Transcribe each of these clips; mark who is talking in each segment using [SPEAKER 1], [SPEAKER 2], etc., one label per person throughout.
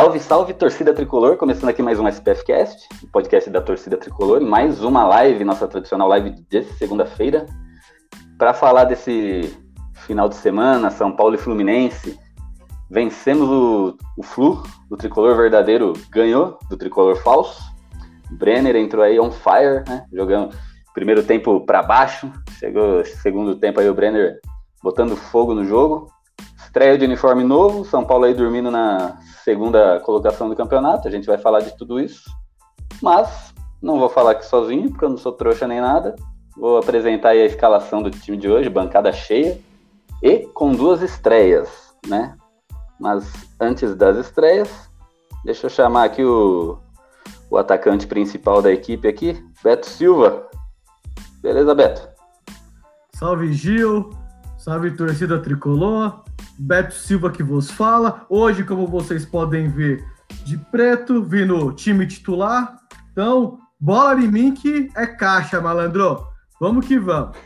[SPEAKER 1] Salve, salve torcida tricolor, começando aqui mais um SPF Cast, o podcast da torcida tricolor, mais uma live, nossa tradicional live de segunda-feira, para falar desse final de semana, São Paulo e Fluminense. Vencemos o, o Flu, o tricolor verdadeiro ganhou do tricolor falso. Brenner entrou aí on fire, né? Jogando primeiro tempo para baixo, chegou segundo tempo aí o Brenner botando fogo no jogo. Estreia de uniforme novo, São Paulo aí dormindo na segunda colocação do campeonato. A gente vai falar de tudo isso. Mas não vou falar aqui sozinho, porque eu não sou trouxa nem nada. Vou apresentar aí a escalação do time de hoje, bancada cheia e com duas estreias, né? Mas antes das estreias, deixa eu chamar aqui o, o atacante principal da equipe aqui, Beto Silva. Beleza, Beto?
[SPEAKER 2] Salve Gil, salve torcida tricolor. Beto Silva que vos fala. Hoje, como vocês podem ver, de preto, vindo time titular. Então, bola em mim que é caixa, malandro. Vamos que vamos.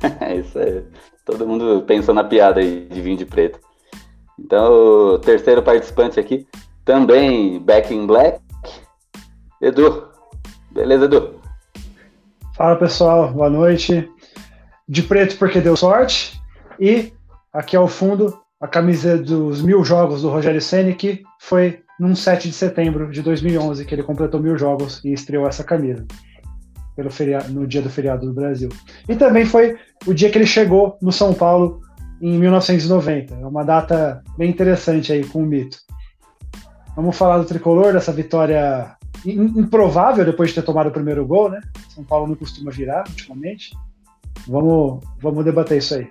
[SPEAKER 1] É isso aí. Todo mundo pensou na piada aí de vinho de preto. Então, o terceiro participante aqui, também Back in Black, Edu. Beleza, Edu?
[SPEAKER 3] Fala pessoal, boa noite. De preto porque deu sorte. E aqui ao fundo, a camisa dos mil jogos do Rogério Senna, que foi num 7 de setembro de 2011 que ele completou mil jogos e estreou essa camisa pelo feriado, no dia do feriado do Brasil. E também foi o dia que ele chegou no São Paulo em 1990. É uma data bem interessante aí com o mito. Vamos falar do tricolor, dessa vitória improvável depois de ter tomado o primeiro gol, né? São Paulo não costuma virar ultimamente. Vamos, vamos debater isso aí.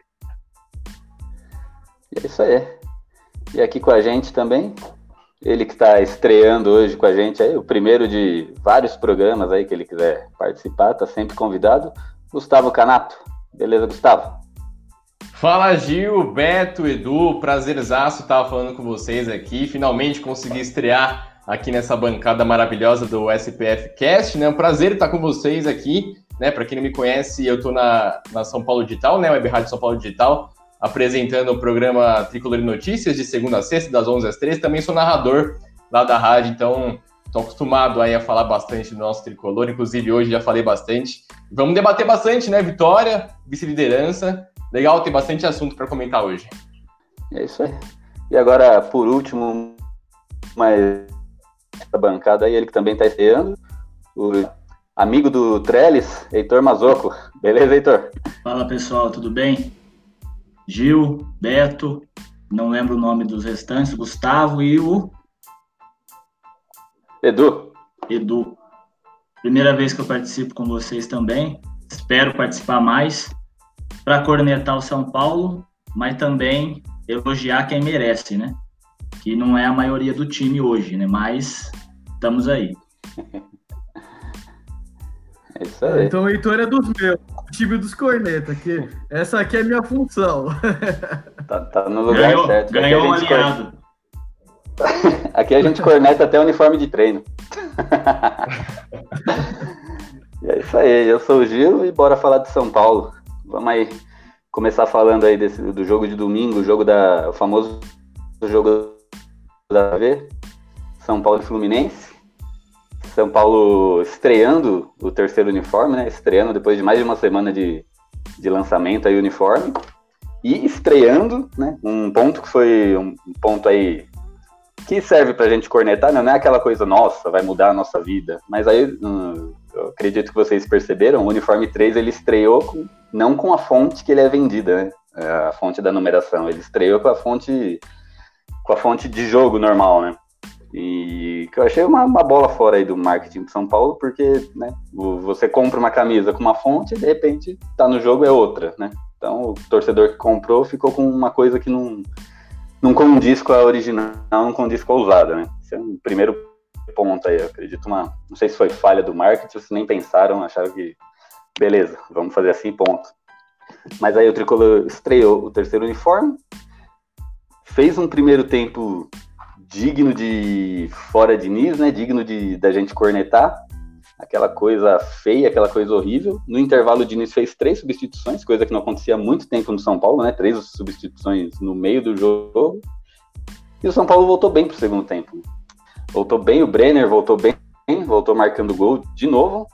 [SPEAKER 1] É isso aí. E aqui com a gente também, ele que está estreando hoje com a gente aí, o primeiro de vários programas aí que ele quiser participar, tá sempre convidado, Gustavo Canato. Beleza, Gustavo?
[SPEAKER 4] Fala Gil, Beto, Edu, prazerzaço estar falando com vocês aqui. Finalmente consegui estrear aqui nessa bancada maravilhosa do SPF Cast, né? Um prazer estar com vocês aqui, né? Para quem não me conhece, eu estou na, na São Paulo Digital, né? Web Rádio São Paulo Digital apresentando o programa Tricolor Notícias de segunda a sexta, das 11 às 13. Também sou narrador lá da rádio, então estou acostumado aí a falar bastante do nosso tricolor. Inclusive, hoje já falei bastante. Vamos debater bastante, né? Vitória, vice-liderança. Legal, tem bastante assunto para comentar hoje.
[SPEAKER 1] É isso aí. E agora, por último, mais a bancada aí, ele que também está estreando, o amigo do Trellis, Heitor Mazoco. Beleza, Heitor?
[SPEAKER 5] Fala pessoal, tudo bem? Gil, Beto, não lembro o nome dos restantes, Gustavo e o.
[SPEAKER 1] Edu.
[SPEAKER 5] Edu. Primeira vez que eu participo com vocês também. Espero participar mais para cornetar o São Paulo, mas também elogiar quem merece, né? Que não é a maioria do time hoje, né? Mas estamos aí.
[SPEAKER 1] É isso aí.
[SPEAKER 2] Então o Heitor é dos meus time dos cornetas, que essa aqui é a minha função.
[SPEAKER 1] Tá, tá no lugar
[SPEAKER 5] ganhou,
[SPEAKER 1] certo.
[SPEAKER 5] Ganhou um aliado.
[SPEAKER 1] Aqui a gente corneta até o uniforme de treino. e é isso aí, eu sou o Gil e bora falar de São Paulo. Vamos aí começar falando aí desse, do jogo de domingo, o jogo da. o famoso jogo da V, São Paulo e Fluminense. São Paulo estreando o terceiro uniforme, né? Estreando depois de mais de uma semana de, de lançamento aí o uniforme. E estreando, né? Um ponto que foi um ponto aí que serve pra gente cornetar, né? não é aquela coisa, nossa, vai mudar a nossa vida. Mas aí, hum, eu acredito que vocês perceberam, o uniforme 3 ele estreou com, não com a fonte que ele é vendida, né? É a fonte da numeração. Ele estreou com a fonte com a fonte de jogo normal, né? E que eu achei uma, uma, bola fora aí do marketing de São Paulo, porque né, você compra uma camisa com uma fonte e de repente tá no jogo é outra, né? Então o torcedor que comprou ficou com uma coisa que não, não condiz com a original, não condiz com a usada, né? Esse é um primeiro ponto aí, eu acredito uma, não sei se foi falha do marketing, se nem pensaram, acharam que beleza, vamos fazer assim, ponto. Mas aí o Tricolor estreou o terceiro uniforme, fez um primeiro tempo digno de fora de Nis, né? Digno de da gente cornetar. Aquela coisa feia, aquela coisa horrível. No intervalo, o Diniz fez três substituições, coisa que não acontecia há muito tempo no São Paulo, né? Três substituições no meio do jogo. E o São Paulo voltou bem pro segundo tempo. Voltou bem, o Brenner voltou bem, voltou marcando gol de novo.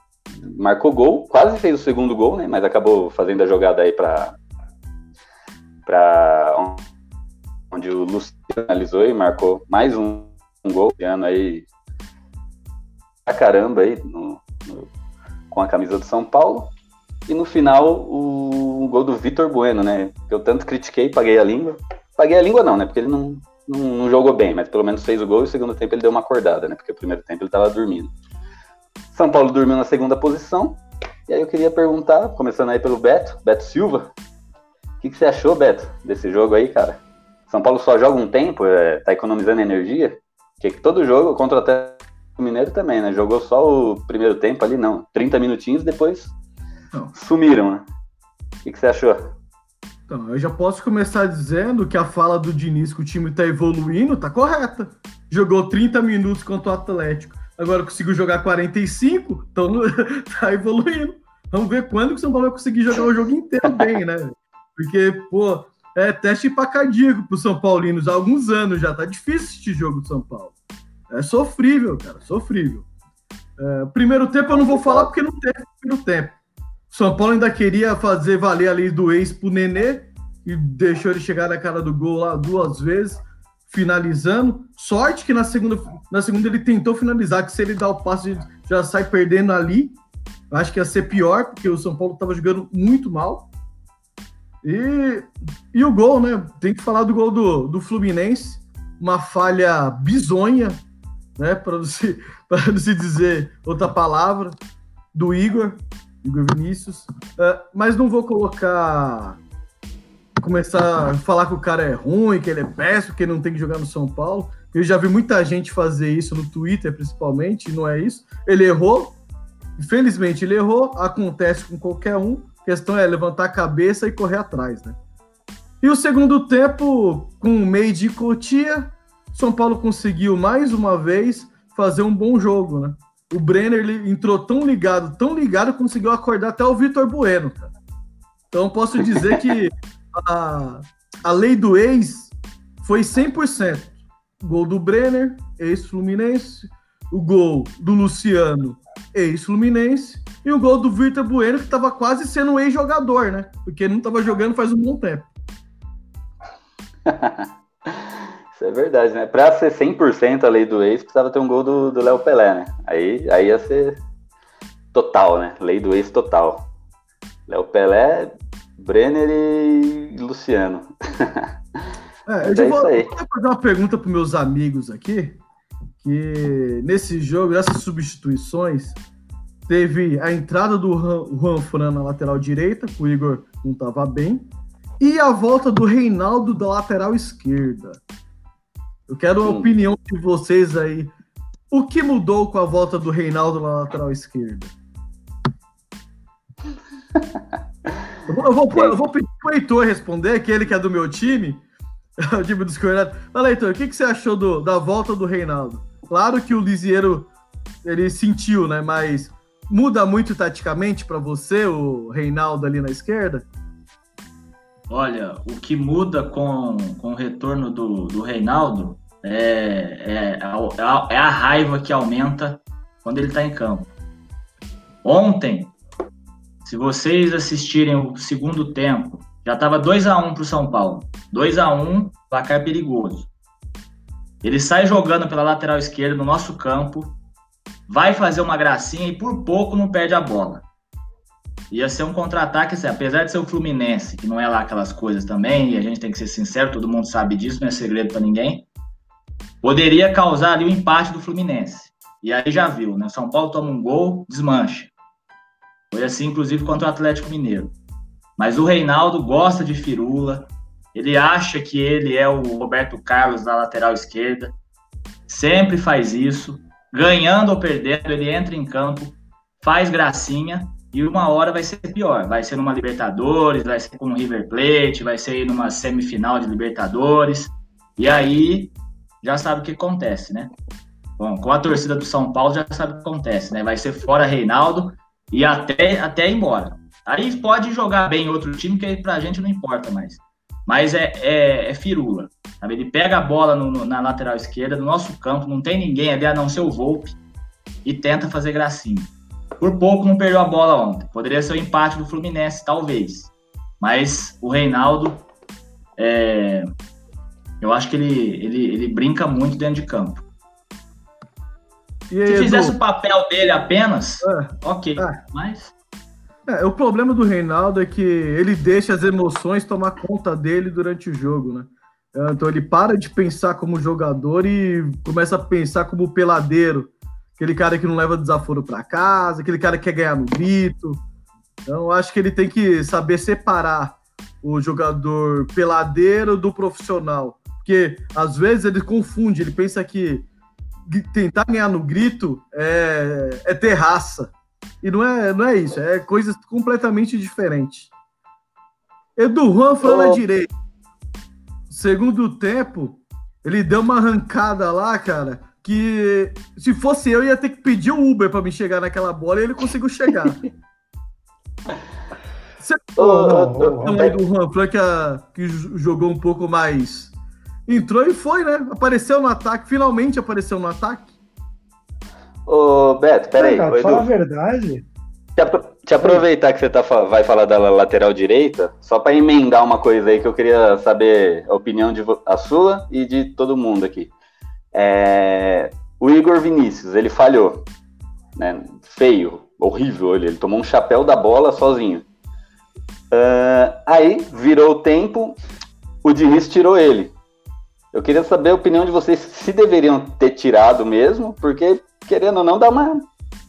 [SPEAKER 1] Marcou gol, quase fez o segundo gol, né? Mas acabou fazendo a jogada aí para para onde o Luciano finalizou e marcou mais um, um gol, ano aí a caramba aí no, no, com a camisa do São Paulo. E no final, o, o gol do Vitor Bueno, né? Que eu tanto critiquei, paguei a língua. Paguei a língua não, né? Porque ele não, não, não, jogou bem, mas pelo menos fez o gol e no segundo tempo ele deu uma acordada, né? Porque o primeiro tempo ele estava dormindo. São Paulo dormiu na segunda posição. E aí eu queria perguntar, começando aí pelo Beto, Beto Silva, o que, que você achou, Beto, desse jogo aí, cara? São Paulo só joga um tempo, é, tá economizando energia. Que todo jogo contra o Atlético Mineiro também, né? Jogou só o primeiro tempo ali, não. 30 minutinhos, depois não. sumiram, né? O que, que você achou?
[SPEAKER 2] Então, eu já posso começar dizendo que a fala do Diniz que o time tá evoluindo tá correta. Jogou 30 minutos contra o Atlético. Agora conseguiu jogar 45, então tá evoluindo. Vamos ver quando que o São Paulo vai conseguir jogar o jogo inteiro bem, né? Porque, pô, é teste para cardíaco pro São Paulinos há alguns anos já. Tá difícil este jogo do São Paulo. É sofrível, cara, sofrível. É, primeiro tempo eu não vou falar porque não teve primeiro tempo. São Paulo ainda queria fazer valer a lei do ex pro Nenê e deixou ele chegar na cara do gol lá duas vezes, finalizando. Sorte que na segunda, na segunda ele tentou finalizar, que se ele dá o passe já sai perdendo ali. Acho que ia ser pior, porque o São Paulo estava jogando muito mal. E, e o gol, né? Tem que falar do gol do, do Fluminense. Uma falha bizonha, né? Para não, se, não se dizer outra palavra, do Igor, Igor Vinícius. Uh, mas não vou colocar. Começar a falar que o cara é ruim, que ele é péssimo, que ele não tem que jogar no São Paulo. Eu já vi muita gente fazer isso no Twitter, principalmente, não é isso. Ele errou, infelizmente ele errou, acontece com qualquer um. A questão é levantar a cabeça e correr atrás, né? E o segundo tempo, com o meio de Cotia, São Paulo conseguiu mais uma vez fazer um bom jogo, né? O Brenner ele entrou tão ligado, tão ligado, conseguiu acordar até o Vitor Bueno, cara. Então posso dizer que a, a lei do ex foi 100%. Gol do Brenner, ex-Fluminense. O gol do Luciano, ex-Fluminense, e o gol do Vitor Bueno, que estava quase sendo um ex-jogador, né? Porque ele não estava jogando faz um bom tempo.
[SPEAKER 1] Isso é verdade, né? Para ser 100% a lei do ex, precisava ter um gol do Léo Pelé, né? Aí, aí ia ser total, né? Lei do ex total. Léo Pelé, Brenner e Luciano.
[SPEAKER 2] É, eu é vou, vou fazer uma pergunta para meus amigos aqui que nesse jogo, nessas substituições, teve a entrada do Juan Fran na lateral direita, que o Igor não estava bem, e a volta do Reinaldo da lateral esquerda. Eu quero a opinião de vocês aí. O que mudou com a volta do Reinaldo na lateral esquerda? Eu vou, eu vou, eu vou pedir pro Heitor responder, aquele que é do meu time, o time dos coordenados. Fala, Heitor, o que, que você achou do, da volta do Reinaldo? Claro que o Lisieiro ele sentiu, né? Mas muda muito taticamente para você o Reinaldo ali na esquerda?
[SPEAKER 5] Olha, o que muda com, com o retorno do, do Reinaldo é, é, é, a, é a raiva que aumenta quando ele está em campo. Ontem, se vocês assistirem o segundo tempo, já estava 2 a 1 para o São Paulo. 2 a 1 placar perigoso. Ele sai jogando pela lateral esquerda no nosso campo, vai fazer uma gracinha e por pouco não perde a bola. Ia ser um contra-ataque, assim, apesar de ser o Fluminense, que não é lá aquelas coisas também, e a gente tem que ser sincero, todo mundo sabe disso, não é segredo para ninguém. Poderia causar ali o empate do Fluminense. E aí já viu, né? São Paulo toma um gol, desmancha. Foi assim, inclusive, contra o Atlético Mineiro. Mas o Reinaldo gosta de firula, Ele acha que ele é o Roberto Carlos da lateral esquerda. Sempre faz isso. Ganhando ou perdendo, ele entra em campo, faz gracinha e uma hora vai ser pior. Vai ser numa Libertadores, vai ser com o River Plate, vai ser numa semifinal de Libertadores. E aí já sabe o que acontece, né? Bom, com a torcida do São Paulo já sabe o que acontece, né? Vai ser fora Reinaldo e até, até ir embora. Aí pode jogar bem outro time, que pra gente não importa mais. Mas é, é, é firula. Sabe? Ele pega a bola no, no, na lateral esquerda, do nosso campo, não tem ninguém ali a não ser o Volpe, e tenta fazer gracinha. Por pouco não perdeu a bola ontem. Poderia ser o empate do Fluminense, talvez. Mas o Reinaldo, é, eu acho que ele, ele, ele brinca muito dentro de campo.
[SPEAKER 2] E
[SPEAKER 5] Se
[SPEAKER 2] aí,
[SPEAKER 5] fizesse
[SPEAKER 2] Edu?
[SPEAKER 5] o papel dele apenas,
[SPEAKER 2] É.
[SPEAKER 5] ok.
[SPEAKER 2] É.
[SPEAKER 5] Mas
[SPEAKER 2] É, o problema do Reinaldo é que ele deixa as emoções tomar conta dele durante o jogo, né? Então ele para de pensar como jogador e começa a pensar como peladeiro. Aquele cara que não leva desaforo para casa, aquele cara que quer ganhar no grito. Então acho que ele tem que saber separar o jogador peladeiro do profissional. Porque às vezes ele confunde, ele pensa que tentar ganhar no grito é, é ter raça. E não é, não é isso, é coisas completamente diferentes. Edu Juan foi na
[SPEAKER 1] Ô.
[SPEAKER 2] direita. Segundo tempo, ele deu uma arrancada lá, cara, que se fosse eu, ia ter que pedir o Uber pra me chegar naquela bola e ele conseguiu chegar. Você do Juan Fran que, a- que jogou um pouco mais. Entrou e foi, né? Apareceu no ataque, finalmente apareceu no ataque.
[SPEAKER 1] Ô, Beto, peraí.
[SPEAKER 3] cara, falar a verdade,
[SPEAKER 1] te, apro- te aproveitar que você tá, vai falar da lateral direita, só para emendar uma coisa aí que eu queria saber a opinião de a sua e de todo mundo aqui. É, o Igor Vinícius, ele falhou. Né? Feio, horrível ele. Ele tomou um chapéu da bola sozinho. Ah, aí virou o tempo, o Diniz tirou ele. Eu queria saber a opinião de vocês se deveriam ter tirado mesmo, porque querendo ou não dá uma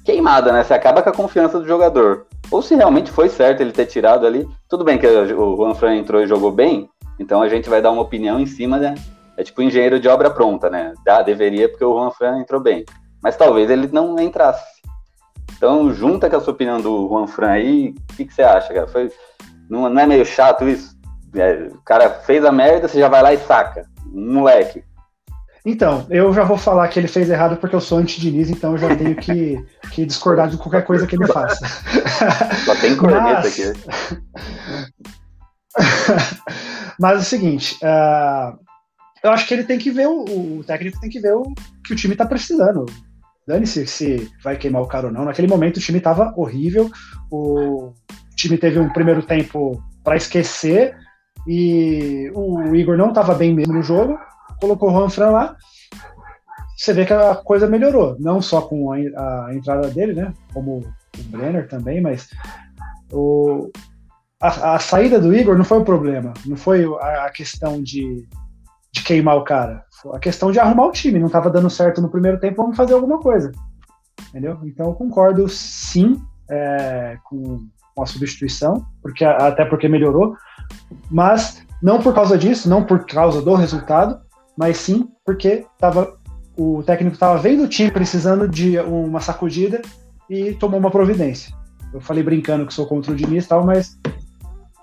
[SPEAKER 1] queimada, né? Você acaba com a confiança do jogador. Ou se realmente foi certo ele ter tirado ali. Tudo bem que o Juan Fran entrou e jogou bem, então a gente vai dar uma opinião em cima, né? É tipo engenheiro de obra pronta, né? Dá, deveria porque o Juan Fran entrou bem. Mas talvez ele não entrasse. Então, junta com a sua opinião do Juan Fran aí, o que, que você acha, cara? Foi, não, não é meio chato isso? É, o cara fez a merda, você já vai lá e saca. Um moleque.
[SPEAKER 3] Então, eu já vou falar que ele fez errado porque eu sou anti-Diniz, então eu já tenho que, que discordar de qualquer coisa que ele faça.
[SPEAKER 1] Só tem corneta
[SPEAKER 3] Mas-
[SPEAKER 1] aqui.
[SPEAKER 3] Mas é o seguinte, ah, eu acho que ele tem que ver, o, o técnico tem que ver o que o time tá precisando. Dane-se se vai queimar o cara ou não. Naquele momento o time tava horrível, o time teve um primeiro tempo para esquecer e o Igor não tava bem mesmo no jogo, colocou o Juan Fran lá. Você vê que a coisa melhorou, não só com a, a entrada dele, né? Como o Brenner também, mas o, a, a saída do Igor não foi o problema, não foi a, a questão de, de queimar o cara, a questão de arrumar o time. Não estava dando certo no primeiro tempo, vamos fazer alguma coisa, entendeu? Então eu concordo sim é, com, com a substituição, porque até porque melhorou, mas não por causa disso, não por causa do resultado, mas sim porque tava, o técnico estava vendo o time precisando de uma sacudida e tomou uma providência. Eu falei brincando que sou contra o Diniz e tal, mas.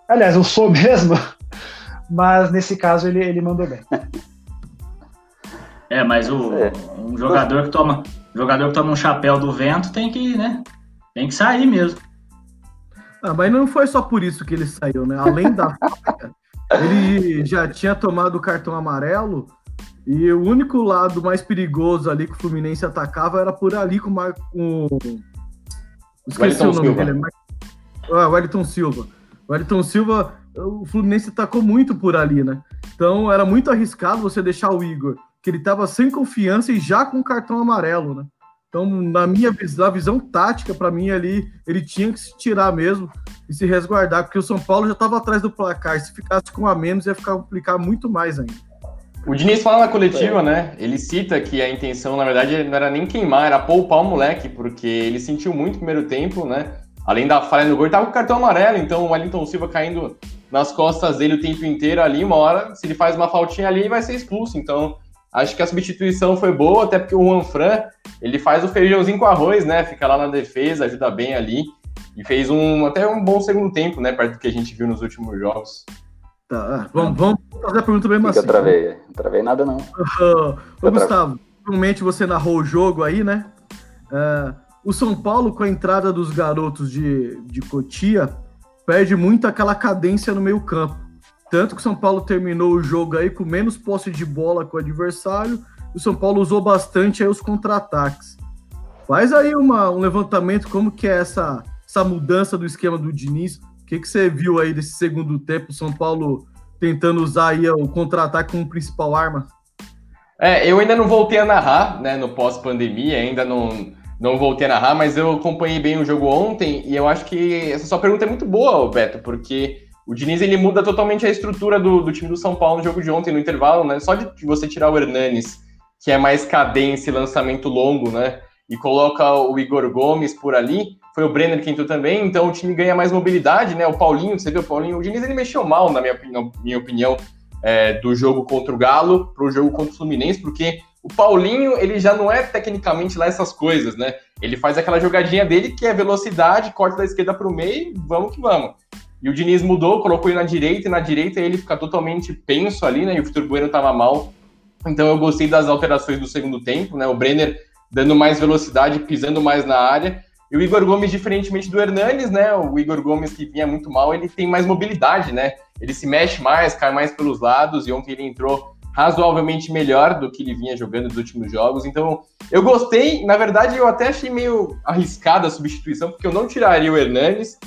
[SPEAKER 3] Aliás, eu sou mesmo, mas nesse caso ele, ele mandou bem.
[SPEAKER 5] É, mas o,
[SPEAKER 1] É.
[SPEAKER 5] um jogador que toma, jogador que toma um chapéu do vento tem que, né? Tem que sair mesmo.
[SPEAKER 2] Ah, mas não foi só por isso que ele saiu, né? Além da faca, ele já tinha tomado o cartão amarelo e o único lado mais perigoso ali que o Fluminense atacava era por ali com o Mar... com... Esqueci
[SPEAKER 4] Wellington
[SPEAKER 2] o nome
[SPEAKER 4] Silva.
[SPEAKER 2] dele. Mar... Ah, o Wellington Silva. O Wellington Silva, o Fluminense atacou muito por ali, né? Então era muito arriscado você deixar o Igor, que ele tava sem confiança e já com o cartão amarelo, né? Então, na minha visão, na visão tática, para mim ali, ele tinha que se tirar mesmo e se resguardar, porque o São Paulo já estava atrás do placar. Se ficasse com a menos, ia ficar complicar muito mais ainda.
[SPEAKER 4] O Diniz fala na coletiva, né? Ele cita que a intenção, na verdade, não era nem queimar, era poupar o moleque, porque ele sentiu muito no primeiro tempo, né? Além da falha no gol, ele tava com cartão amarelo, então o Wellington Silva caindo nas costas dele o tempo inteiro ali, uma hora, se ele faz uma faltinha ali, vai ser expulso. Então, acho que a substituição foi boa, até porque o Juan Fran, ele faz o feijãozinho com arroz, né? Fica lá na defesa, ajuda bem ali. E fez um até um bom segundo tempo, né? Perto do que a gente viu nos últimos jogos.
[SPEAKER 2] Tá, vamos, vamos fazer a pergunta bem
[SPEAKER 1] Que
[SPEAKER 2] macia.
[SPEAKER 1] eu travei? Não travei nada, não.
[SPEAKER 2] Ô, Gustavo, provavelmente você narrou o jogo aí, né? É, o São Paulo, com a entrada dos garotos de, de Cotia, perde muito aquela cadência no meio campo. Tanto que o São Paulo terminou o jogo aí com menos posse de bola com o adversário, e o São Paulo usou bastante aí os contra-ataques. Faz aí uma, um levantamento, como que é essa, essa mudança do esquema do Diniz. Que, que você viu aí desse segundo tempo, São Paulo tentando usar aí o contra-ataque como principal arma?
[SPEAKER 4] É, eu ainda não voltei a narrar, né, no pós-pandemia, ainda não, não voltei a narrar, mas eu acompanhei bem o jogo ontem e eu acho que essa sua pergunta é muito boa, Beto, porque o Diniz ele muda totalmente a estrutura do, do time do São Paulo no jogo de ontem, no intervalo, né? Só de você tirar o Hernanes, que é mais cadência e lançamento longo, né? E coloca o Igor Gomes por ali, foi o Brenner que entrou também, então o time ganha mais mobilidade, né? O Paulinho, você viu o Paulinho? O Diniz ele mexeu mal, na minha, opinião- minha opinião, é, do jogo contra o Galo para o jogo contra o Fluminense, porque o Paulinho, ele já não é tecnicamente lá essas coisas, né? Ele faz aquela jogadinha dele que é velocidade, corta da esquerda para o meio, vamos que vamos. E o Diniz mudou, colocou ele na direita, e na direita ele fica totalmente penso ali, né? E o Vitor Bueno tava mal. Então eu gostei das alterações do segundo tempo, né? O Brenner dando mais velocidade, pisando mais na área. E o Igor Gomes, diferentemente do Hernanes, né? O Igor Gomes, que vinha muito mal, ele tem mais mobilidade, né? Ele se mexe mais, cai mais pelos lados, e ontem ele entrou razoavelmente melhor do que ele vinha jogando nos últimos jogos. Então, eu gostei. Na verdade, eu até achei meio arriscada a substituição, porque eu não tiraria o Hernanes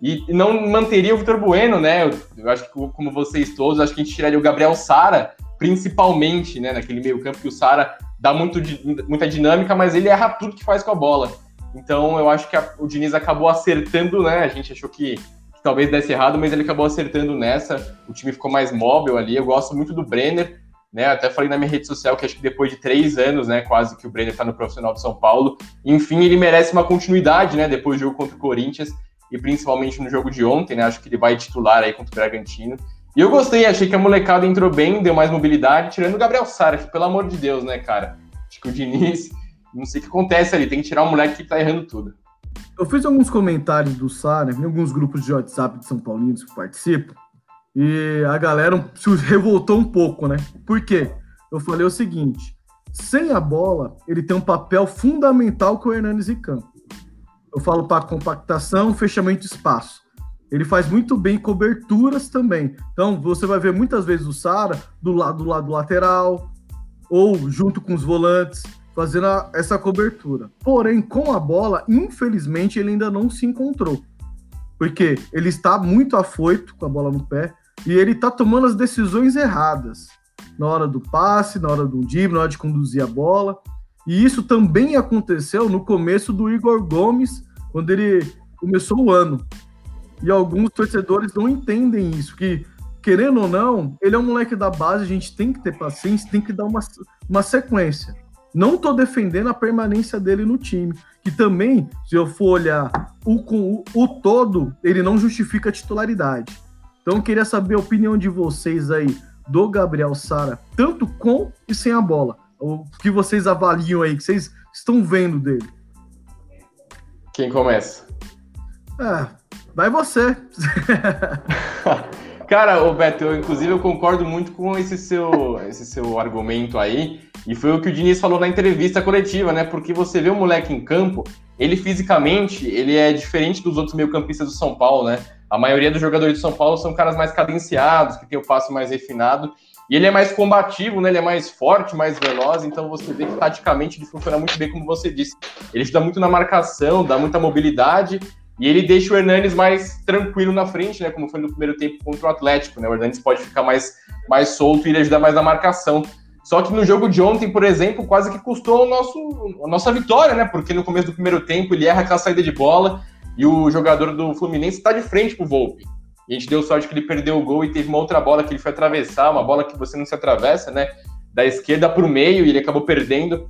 [SPEAKER 4] e não manteria o Vitor Bueno, né? Eu, eu acho que, como vocês todos, acho que a gente tiraria o Gabriel Sara, principalmente, né? Naquele meio campo que o Sara dá muito, muita dinâmica, mas ele erra tudo que faz com a bola. Então, eu acho que a- o Diniz acabou acertando, né? A gente achou que, que talvez desse errado, mas ele acabou acertando nessa. O time ficou mais móvel ali. Eu gosto muito do Brenner, né? Até falei na minha rede social que acho que depois de três anos, né? Quase que o Brenner tá no profissional de São Paulo. Enfim, ele merece uma continuidade, né? Depois do jogo contra o Corinthians e principalmente no jogo de ontem, né? Acho que ele vai titular aí contra o Bragantino. E eu gostei, achei que a molecada entrou bem, deu mais mobilidade, tirando o Gabriel Sara, que pelo amor de Deus, né, cara? Acho que o Diniz, não sei o que acontece ali, tem que tirar um moleque que tá errando tudo.
[SPEAKER 2] Eu fiz alguns comentários do Sara em alguns grupos de WhatsApp de São Paulinos que participam e a galera se revoltou um pouco, né? Por quê? Eu falei o seguinte: sem a bola, ele tem um papel fundamental com o Hernanes em campo. Eu falo para compactação, fechamento de espaço. Ele faz muito bem coberturas também. Então, você vai ver muitas vezes o Sara do lado do lado lateral ou junto com os volantes fazendo a- essa cobertura. Porém, com a bola, infelizmente, ele ainda não se encontrou. Porque ele está muito afoito com a bola no pé e ele está tomando as decisões erradas na hora do passe, na hora do drible, na hora de conduzir a bola. E isso também aconteceu no começo do Igor Gomes, quando ele começou o ano. E alguns torcedores não entendem isso, que querendo ou não, ele é um moleque da base, a gente tem que ter paciência, tem que dar uma, uma sequência. Não tô defendendo a permanência dele no time, que também, se eu for olhar o, o, o todo, ele não justifica a titularidade. Então eu queria saber a opinião de vocês aí do Gabriel Sara, tanto com e sem a bola. O que vocês avaliam aí, que vocês estão vendo dele.
[SPEAKER 4] Quem começa?
[SPEAKER 2] Ah, vai você.
[SPEAKER 4] Cara, ô Beto, eu, inclusive eu concordo muito com esse seu, esse seu argumento aí, e foi o que o Diniz falou na entrevista coletiva, né? Porque você vê o moleque em campo, ele fisicamente, ele é diferente dos outros meio-campistas do São Paulo, né? A maioria dos jogadores do São Paulo são caras mais cadenciados, que tem o passe mais refinado, e ele é mais combativo, né? Ele é mais forte, mais veloz, então você vê que taticamente ele funciona muito bem, como você disse. Ele ajuda muito na marcação, dá muita mobilidade, e ele deixa o Hernanes mais tranquilo na frente, né? Como foi no primeiro tempo contra o Atlético, né? O Hernanes pode ficar mais, mais solto e ele ajuda mais na marcação. Só que no jogo de ontem, por exemplo, quase que custou o nosso, a nossa vitória, né? Porque no começo do primeiro tempo ele erra aquela saída de bola e o jogador do Fluminense está de frente pro Volpe. A gente deu sorte que ele perdeu o gol e teve uma outra bola que ele foi atravessar, uma bola que você não se atravessa, né? Da esquerda para o meio e ele acabou perdendo.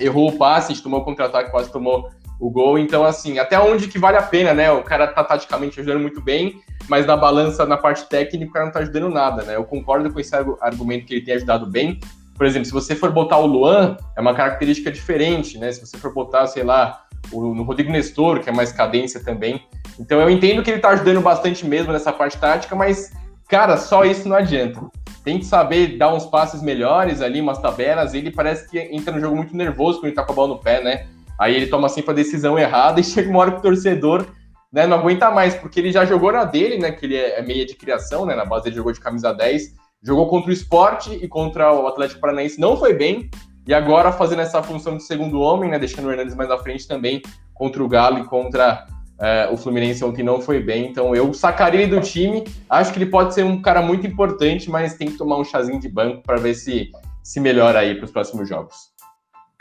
[SPEAKER 4] Errou o passe, a gente tomou o contra-ataque, quase tomou o gol. Então, assim, até onde que vale a pena, né? O cara tá taticamente ajudando muito bem, mas na balança, na parte técnica, o cara não tá ajudando nada, né? Eu concordo com esse argumento que ele tem ajudado bem. Por exemplo, se você for botar o Luan, é uma característica diferente, né? Se você for botar, sei lá, o, no Rodrigo Nestor, que é mais cadência também. Então eu entendo que ele tá ajudando bastante mesmo nessa parte tática, mas, cara, só isso não adianta. Tem que saber dar uns passes melhores ali, umas tabelas. Ele parece que entra no jogo muito nervoso quando ele tá com a bola no pé, né? Aí ele toma sempre a decisão errada e chega uma hora que o torcedor né, não aguenta mais, porque ele já jogou na dele, né? Que ele é, é meia de criação, né? Na base ele jogou de camisa 10, jogou contra o esporte e contra o Atlético Paranaense, não foi bem. E agora fazendo essa função de segundo homem, né? Deixando o Hernandes mais à frente também contra o Galo e contra é, o Fluminense ontem não foi bem. Então eu sacaria ele do time. Acho que ele pode ser um cara muito importante, mas tem que tomar um chazinho de banco para ver se se melhora aí para os próximos jogos.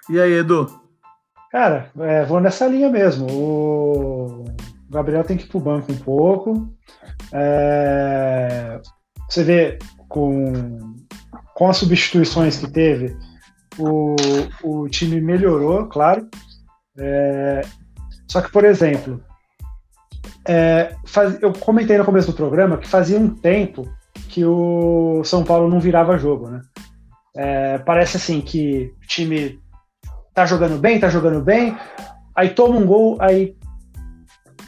[SPEAKER 2] E aí, Edu?
[SPEAKER 3] Cara, é, vou nessa linha mesmo. O Gabriel tem que ir pro banco um pouco. É, você vê com, com as substituições que teve, o, o time melhorou, claro. É, só que, por exemplo, é, faz, eu comentei no começo do programa que fazia um tempo que o São Paulo não virava jogo, né? É, parece assim que o time tá jogando bem, tá jogando bem, aí toma um gol, aí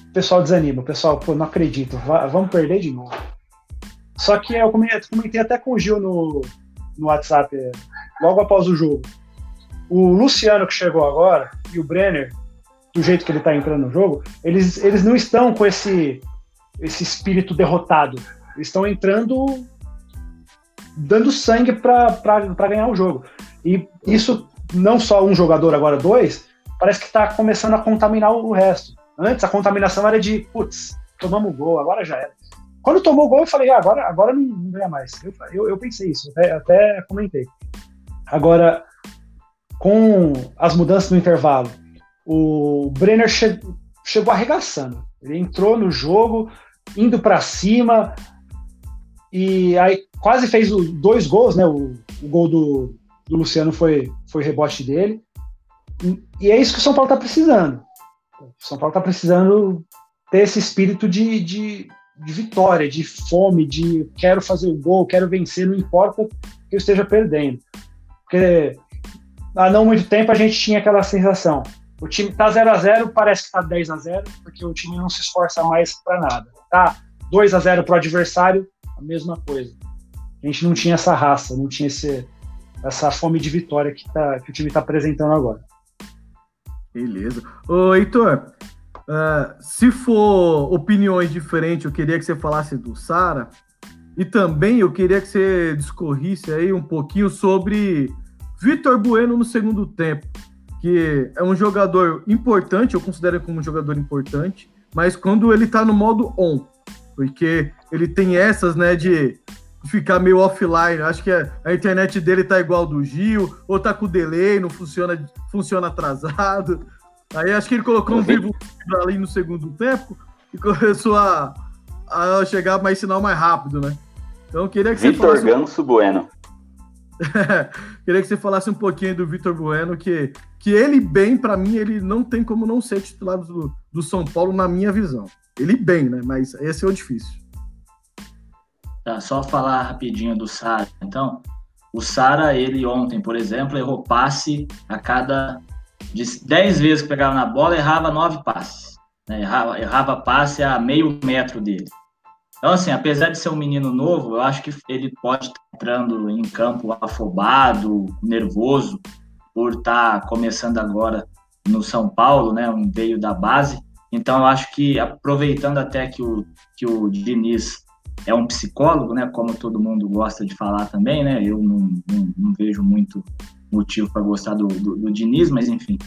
[SPEAKER 3] o pessoal desanima, o pessoal, pô, não acredito, vamos perder de novo. Só que eu comentei até com o Gil no, no WhatsApp, logo após o jogo. O Luciano que chegou agora e o Brenner, do jeito que ele tá entrando no jogo, eles, eles não estão com esse, esse espírito derrotado. Eles estão entrando dando sangue para ganhar o jogo. E isso não só um jogador, agora dois, parece que está começando a contaminar o resto. Antes a contaminação era de, putz, tomamos gol, agora já era. Quando tomou o gol, eu falei, ah, agora, agora não, ganha mais. Eu, eu, eu pensei isso, até, até comentei. Agora, com as mudanças no intervalo, o Brenner che chegou arregaçando. Ele entrou no jogo, indo para cima, e aí quase fez dois gols, né? O, o gol do, do Luciano foi, foi rebote dele. E, é isso que o São Paulo está precisando. O São Paulo está precisando ter esse espírito de, de, de, vitória, de fome, de quero fazer o gol, quero vencer, não importa que eu esteja perdendo. Porque há não muito tempo a gente tinha aquela sensação. O time tá 0 a 0 parece que tá 10 a 0 porque o time não se esforça mais para nada. Tá 2 a 0 pro adversário, a mesma coisa. A gente não tinha essa raça, não tinha esse, essa fome de vitória que, tá, que o time está apresentando agora.
[SPEAKER 2] Beleza. Ô, Heitor, uh, se for opiniões diferentes, eu queria que você falasse do Sara. E também eu queria que você discorrisse aí um pouquinho sobre Vitor Bueno no segundo tempo, que é um jogador importante, eu considero como um jogador importante, mas quando ele tá no modo on, porque ele tem essas, né, de ficar meio offline. Acho que a internet dele tá igual do Gil, ou tá com delay, não funciona, funciona atrasado. Aí acho que ele colocou um vivo ali no segundo tempo e começou a, a chegar mais sinal mais rápido, né? Então queria que
[SPEAKER 1] Vitor você falasse... Ganso Bueno.
[SPEAKER 2] queria que você falasse um pouquinho do Vitor Bueno, que, que ele bem, para mim, ele não tem como não ser titular do, do São Paulo, na minha visão. Ele bem, né? Mas esse é o difícil.
[SPEAKER 5] Tá, só falar rapidinho do Sara. Então, o Sara, ele ontem, por exemplo, errou passe a cada de 10 vezes que pegava na bola, errava 9 passes. Né? Errava, errava passe a meio metro dele. Então, assim, apesar de ser um menino novo, eu acho que ele pode estar entrando em campo afobado, nervoso, por estar começando agora no São Paulo, né? Um veio da base. Então, eu acho que, aproveitando até que o, que o Diniz é um psicólogo, né? Como todo mundo gosta de falar também, né? Eu não, não, não vejo muito motivo para gostar do, do, do, Diniz, mas enfim,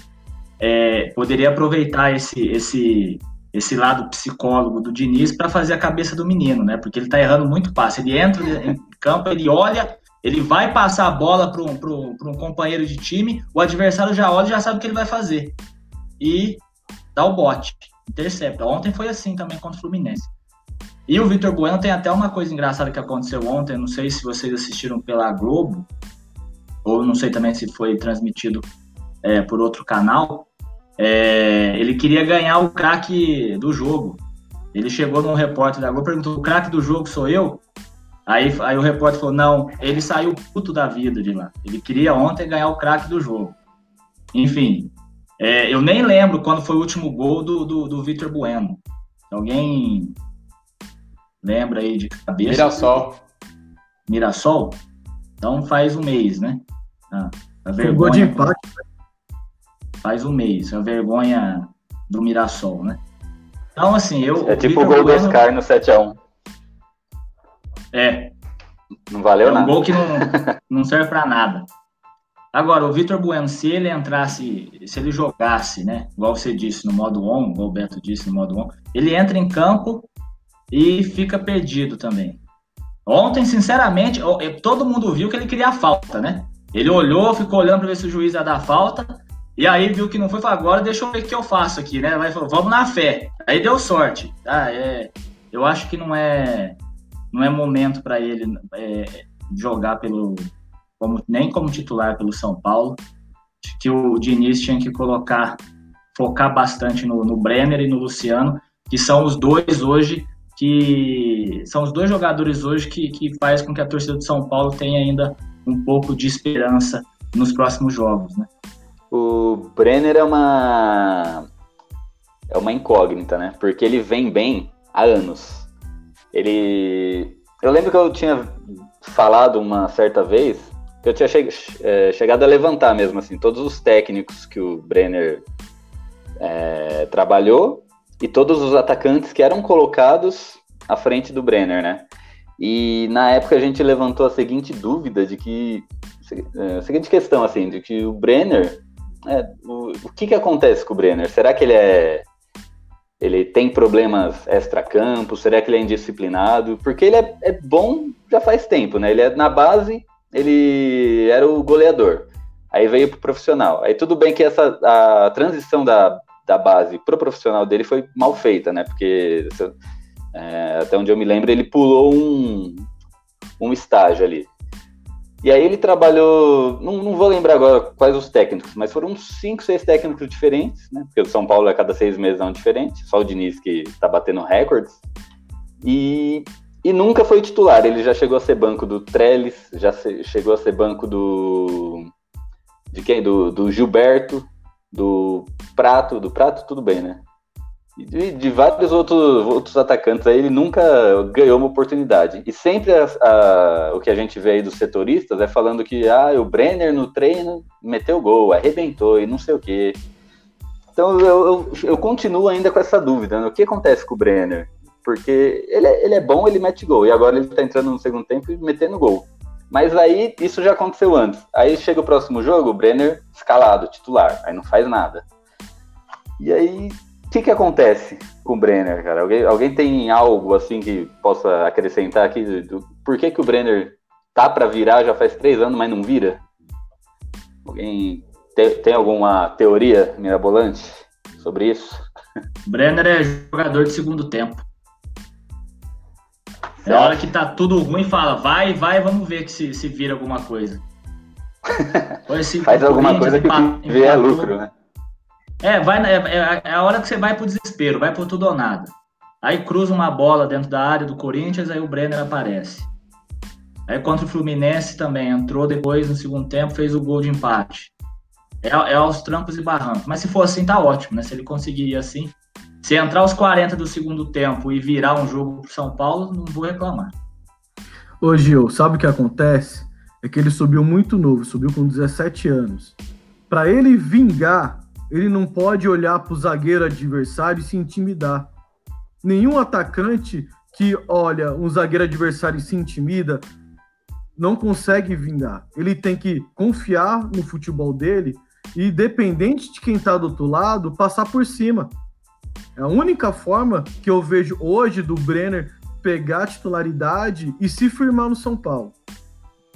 [SPEAKER 5] é, poderia aproveitar esse, esse, esse lado psicólogo do Diniz para fazer a cabeça do menino, né? Porque ele está errando muito passe. Ele entra em campo, ele olha, ele vai passar a bola para um, um companheiro de time, o adversário já olha e já sabe o que ele vai fazer. E dá o bote, intercepta. Ontem foi assim também contra o Fluminense. E o Vitor Bueno tem até uma coisa engraçada que aconteceu ontem, não sei se vocês assistiram pela Globo, ou não sei também se foi transmitido é, por outro canal, é, ele queria ganhar o craque do jogo. Ele chegou num repórter da Globo perguntou: o craque do jogo sou eu? Aí, aí o repórter falou: não, ele saiu puto da vida de lá. Ele queria ontem ganhar o craque do jogo. Enfim, é, eu nem lembro quando foi o último gol do, do, do Vitor Bueno. Alguém lembra aí de cabeça?
[SPEAKER 4] Mirassol.
[SPEAKER 5] Mirassol? Então faz um mês, né? Ah, a vergonha,
[SPEAKER 2] de empate.
[SPEAKER 5] Faz um mês. A vergonha do Mirassol, né? Então, assim, eu.
[SPEAKER 1] É tipo o gol do Oscar no 7x1.
[SPEAKER 5] É.
[SPEAKER 1] Não valeu
[SPEAKER 5] é um
[SPEAKER 1] nada.
[SPEAKER 5] gol que não, não serve para nada. Agora, o Vitor Bueno, se ele entrasse, se ele jogasse, né? Igual você disse no modo on, igual o Beto disse no modo on, ele entra em campo e fica perdido também. Ontem, sinceramente, todo mundo viu que ele queria falta, né? Ele olhou, ficou olhando para ver se o juiz ia dar falta, e aí viu que não foi, falou, agora deixa eu ver o que eu faço aqui, né? Falou, vamos na fé. Aí deu sorte. Tá? É, eu acho que não é, não é momento para ele é, jogar pelo, como, nem como titular pelo São Paulo. Acho que o Diniz tinha que colocar, focar bastante no, no Brenner e no Luciano, que são os dois hoje que são os dois jogadores hoje que, que faz com que a torcida do São Paulo tenha ainda um pouco de esperança nos próximos jogos, né?
[SPEAKER 1] O Brenner é uma é uma incógnita, né? Porque ele vem bem há anos. Ele eu lembro que eu tinha falado uma certa vez que eu tinha che é, chegado a levantar mesmo assim todos os técnicos que o Brenner é, trabalhou e todos os atacantes que eram colocados à frente do Brenner, né? E na época a gente levantou a seguinte dúvida de que é, a seguinte questão assim, de que o Brenner, é, o, o que que acontece com o Brenner? Será que ele é ele tem problemas extra-campo? Será que ele é indisciplinado? Porque ele é, é, bom já faz tempo, né? Ele é na base, ele era o goleador. Aí veio pro profissional. Aí tudo bem que essa a transição da, da base pro profissional dele foi mal feita, né? Porque é, até onde eu me lembro, ele pulou um, um estágio ali. E aí ele trabalhou, não, não vou lembrar agora quais os técnicos, mas foram uns 5, 6 técnicos diferentes, né? Porque o São Paulo a cada seis meses é um diferente, só o Diniz que tá batendo recordes. E, e nunca foi titular, ele já chegou a ser banco do Trellis, já se, chegou a ser banco do. De quem? Do, do Gilberto, do Prato, do Prato, tudo bem, né? E de, de, vários outros, outros atacantes aí, ele nunca ganhou uma oportunidade. E sempre a, a, o que a gente vê aí dos setoristas é falando que ah, o Brenner no treino meteu gol, arrebentou e não sei o quê. Então eu, eu, eu continuo ainda com essa dúvida, né? o que acontece com o Brenner? Porque ele é, ele é bom, ele mete gol, e agora ele tá entrando no segundo tempo e metendo gol. Mas aí isso já aconteceu antes. Aí chega o próximo jogo, o Brenner escalado, titular, aí não faz nada. E aí, o que, que acontece com o Brenner, cara? Alguém, alguém tem algo assim que possa acrescentar aqui? Do, do por que, que o Brenner tá para virar já faz três anos, mas não vira? Alguém te, tem alguma teoria mirabolante sobre isso?
[SPEAKER 5] Brenner é jogador de segundo tempo. É hora que tá tudo ruim, fala, vai, vai, vamos ver que se, se vira alguma coisa.
[SPEAKER 1] Faz alguma coisa que vê é lucro, né?
[SPEAKER 5] É, vai, é, é, é, a hora que você vai pro desespero, vai por tudo ou nada. Aí cruza uma bola dentro da área do Corinthians, aí o Brenner aparece. Aí contra o Fluminense também, entrou depois no segundo tempo, fez o gol de empate. É, é aos trancos e barrancos. Mas se for assim, tá ótimo, né? Se ele conseguir assim. Se entrar aos 40 do segundo tempo e virar um jogo pro São Paulo, não vou reclamar.
[SPEAKER 2] Ô Gil, sabe o que acontece? É que ele subiu muito novo, subiu com 17 anos. Para ele vingar, ele não pode olhar para o zagueiro adversário e se intimidar. Nenhum atacante que olha um zagueiro adversário e se intimida não consegue vingar. Ele tem que confiar no futebol dele e, dependente de quem está do outro lado, passar por cima. É a única forma que eu vejo hoje do Brenner pegar a titularidade e se firmar no São Paulo.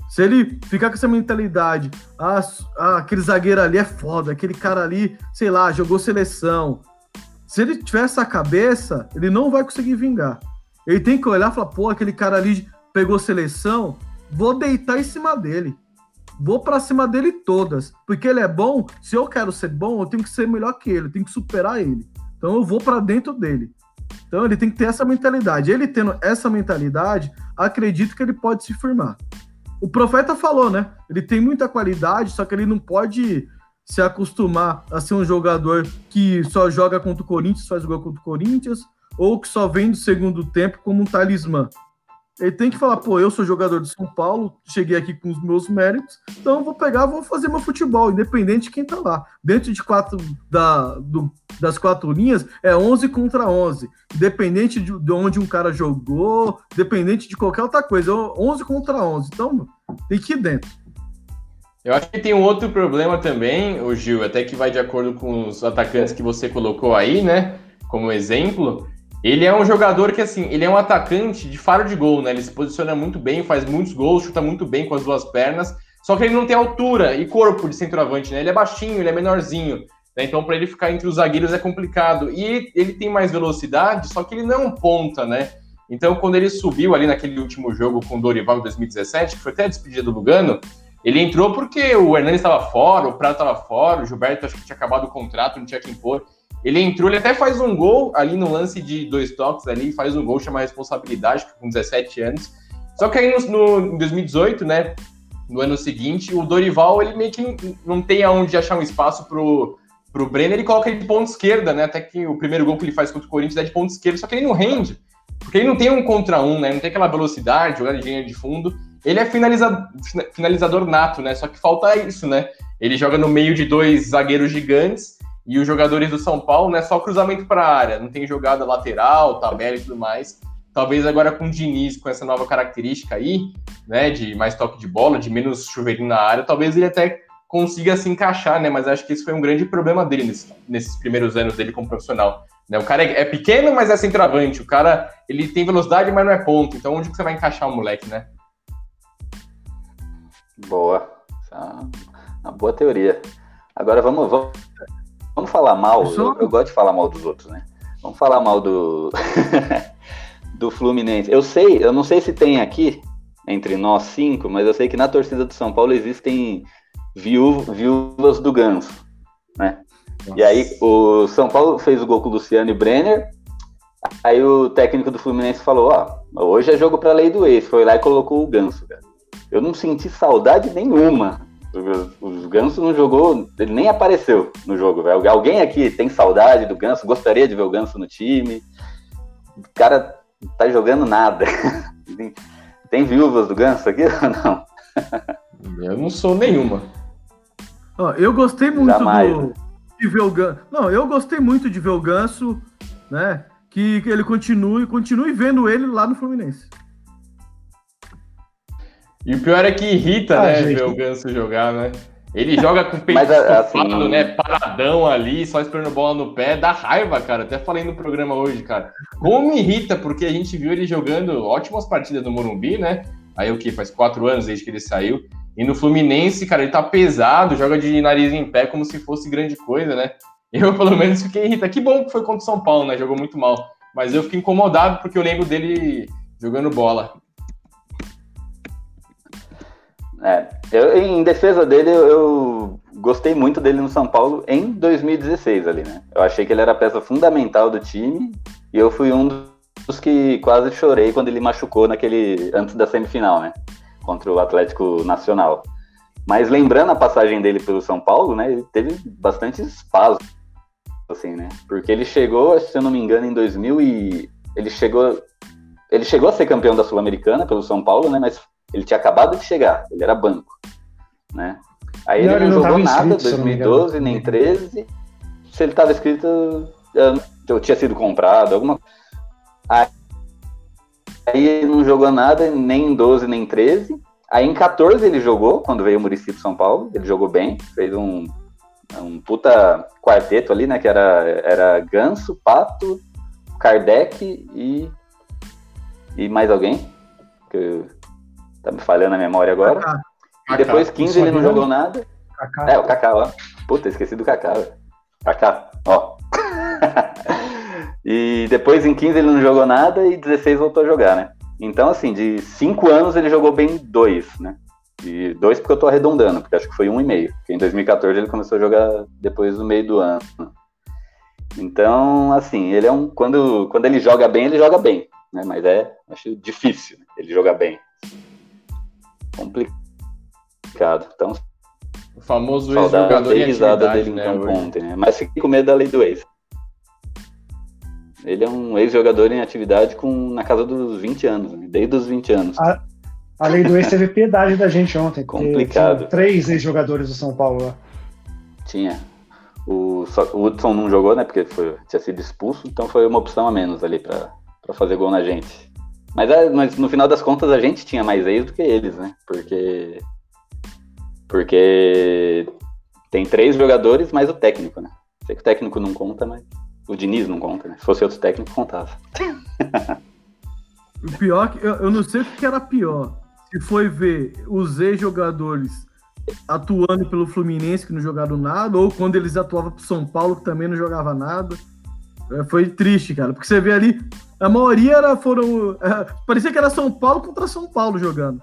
[SPEAKER 2] Se ele ficar com essa mentalidade, ah, ah, aquele zagueiro ali é foda, aquele cara ali, sei lá, jogou seleção. Se ele tiver essa cabeça, ele não vai conseguir vingar. Ele tem que olhar e falar, pô, aquele cara ali pegou seleção, vou deitar em cima dele. vou para cima dele todas. Porque ele é bom, se eu quero ser bom, eu tenho que ser melhor que ele, eu tenho que superar ele. Então eu vou para dentro dele. Então ele tem que ter essa mentalidade. Ele tendo essa mentalidade, acredito que ele pode se firmar. O profeta falou, né? Ele tem muita qualidade, só que ele não pode se acostumar a ser um jogador que só joga contra o Corinthians, faz gol contra o Corinthians, ou que só vem do segundo tempo como um talismã. Ele tem que falar, pô, eu sou jogador de São Paulo, cheguei aqui com os meus méritos, então vou pegar, vou fazer meu futebol, independente de quem tá lá. Dentro de quatro da, do, das quatro linhas, é 11 contra 11. Independente de, de onde um cara jogou, dependente de qualquer outra coisa, 11 contra 11. Então, tem que ir dentro.
[SPEAKER 4] Eu acho que tem um outro problema também, o Gil, até que vai de acordo com os atacantes que você colocou aí, né, como exemplo, ele é um jogador que, assim, ele é um atacante de faro de gol, né? Ele se posiciona muito bem, faz muitos gols, chuta muito bem com as duas pernas. Só que ele não tem altura e corpo de centroavante, né? Ele é baixinho, ele é menorzinho. Né? Então, para ele ficar entre os zagueiros é complicado. E ele tem mais velocidade, só que ele não ponta, né? Então, quando ele subiu ali naquele último jogo com o Dorival em 2017, que foi até a despedida do Lugano, ele entrou porque o Hernani estava fora, o Prato estava fora, o Gilberto acho que tinha acabado o contrato, não tinha quem pôr. Ele entrou, ele até faz um gol ali no lance de dois toques ali, faz um gol, chama responsabilidade, com 17 anos. Só que aí no, no, em 2018, né, no ano seguinte, o Dorival, ele meio que não tem aonde achar um espaço pro, pro Brenner, ele coloca ele de ponta esquerda, né, até que o primeiro gol que ele faz contra o Corinthians é de ponta esquerda, só que ele não rende, porque ele não tem um contra um, né, não tem aquela velocidade, jogar de linha de fundo, ele é finalizador nato, né, só que falta isso, né, ele joga no meio de dois zagueiros gigantes, e os jogadores do São Paulo, né, só cruzamento para a área, não tem jogada lateral, tabela e tudo mais. Talvez agora com o Diniz, com essa nova característica aí, né, de mais toque de bola, de menos chuveirinho na área, talvez ele até consiga se encaixar, né, mas acho que isso foi um grande problema dele nesse, nesses primeiros anos dele como profissional. Né, o cara é, é, pequeno, mas é centroavante. O cara, ele tem velocidade, mas não é ponto. Então, onde que você vai encaixar o moleque, né?
[SPEAKER 1] Boa. É uma boa teoria. Agora vamos, vamos Vamos falar mal, eu, eu, gosto de falar mal dos outros, né? Vamos falar mal do do Fluminense. Eu sei, eu não sei se tem aqui entre nós cinco, mas eu sei que na torcida do São Paulo existem viúvas do Ganso, né? Nossa. E aí o São Paulo fez o gol com o Luciano e Brenner. Aí o técnico do Fluminense falou: Ó, hoje é jogo para lei do ex. Foi lá e colocou o Ganso, cara. Eu não senti saudade nenhuma o Ganso não jogou, ele nem apareceu no jogo, velho. Alguém aqui tem saudade do Ganso, gostaria de ver o Ganso no time. O cara tá jogando nada. tem, tem viúvas do Ganso aqui ou não?
[SPEAKER 4] Eu não sou nenhuma.
[SPEAKER 2] Ó, eu gostei muito Jamais, do, né? de ver o Ganso. Não, eu gostei muito de ver o Ganso, né? Que, que ele continue, continue vendo ele lá no Fluminense.
[SPEAKER 4] E o pior é que irrita, ah, né, gente. ver o Ganso jogar, né? Ele joga com o peito Mas, estofado, assim... né? Paradão ali, só esperando bola no pé, dá raiva, cara. Até falei no programa hoje, cara. Como me irrita, porque a gente viu ele jogando ótimas partidas no Morumbi, né? Aí o que? Faz quatro anos desde que ele saiu. E no Fluminense, cara, ele tá pesado, joga de nariz em pé como se fosse grande coisa, né? Eu, pelo menos, fiquei irritado. Que bom que foi contra o São Paulo, né? Jogou muito mal. Mas eu fiquei incomodado porque eu lembro dele jogando bola.
[SPEAKER 1] É, eu, em defesa dele, eu, gostei muito dele no São Paulo em 2016 ali, né? Eu achei que ele era a peça fundamental do time e eu fui um dos que quase chorei quando ele machucou naquele antes da semifinal, né? Contra o Atlético Nacional. Mas lembrando a passagem dele pelo São Paulo, né? Ele teve bastante espaço, assim, né? Porque ele chegou, se eu não me engano, em 2000 e ele chegou ele chegou a ser campeão da Sul-Americana pelo São Paulo, né? Mas ele tinha acabado de chegar, ele era banco, né? Aí ele não, ele não jogou nada, inscrito, 2012, nem 13. Se ele estava escrito, eu tinha sido comprado, alguma Aí ele não jogou nada, nem em 12, nem em 13. Aí em 14 ele jogou, quando veio o Muricy de São Paulo, ele jogou bem, fez um, um puta quarteto ali, né? Que era, era Ganso, Pato, Kardec e, e mais alguém. Que Tá me falhando a memória agora. Cacá. E depois 15 ele não jogou nada. Cacá. É, o Kaká, ó. Puta, esqueci do Kaká, velho. Kaká, ó. e depois em 15 ele não jogou nada e 16 voltou a jogar, né? Então, assim, de 5 anos ele jogou bem 2, né? E dois porque eu tô arredondando, porque acho que foi um e meio. Porque em 2014 ele começou a jogar depois do meio do ano. Então, assim, ele é um. Quando, quando ele joga bem, ele joga bem. Né? Mas é, acho difícil ele jogar bem. Complicado. Então,
[SPEAKER 4] o famoso ex-jogador em
[SPEAKER 1] risada dele né, em campo ontem, né? Mas fiquei com medo da lei do ex. Ele é um ex-jogador em atividade com, na casa dos 20 anos, né? desde os 20 anos.
[SPEAKER 3] A, a lei do ex teve piedade da gente ontem.
[SPEAKER 1] Complicado.
[SPEAKER 3] Três ex-jogadores do São Paulo lá.
[SPEAKER 1] Tinha. O, só, o Hudson não jogou, né? Porque foi, tinha sido expulso, então foi uma opção a menos ali para fazer gol na gente. Mas, é, mas no final das contas a gente tinha mais ex do que eles, né? Porque. Porque tem três jogadores mais o técnico, né? Sei que o técnico não conta, mas o Diniz não conta, né? Se fosse outro técnico, contava.
[SPEAKER 2] O pior que eu, eu não sei o que era pior. Se foi ver os ex-jogadores atuando pelo Fluminense, que não jogaram nada, ou quando eles atuavam pro São Paulo, que também não jogava nada. É, foi triste, cara. Porque você vê ali, a maioria era, foram. É, parecia que era São Paulo contra São Paulo jogando.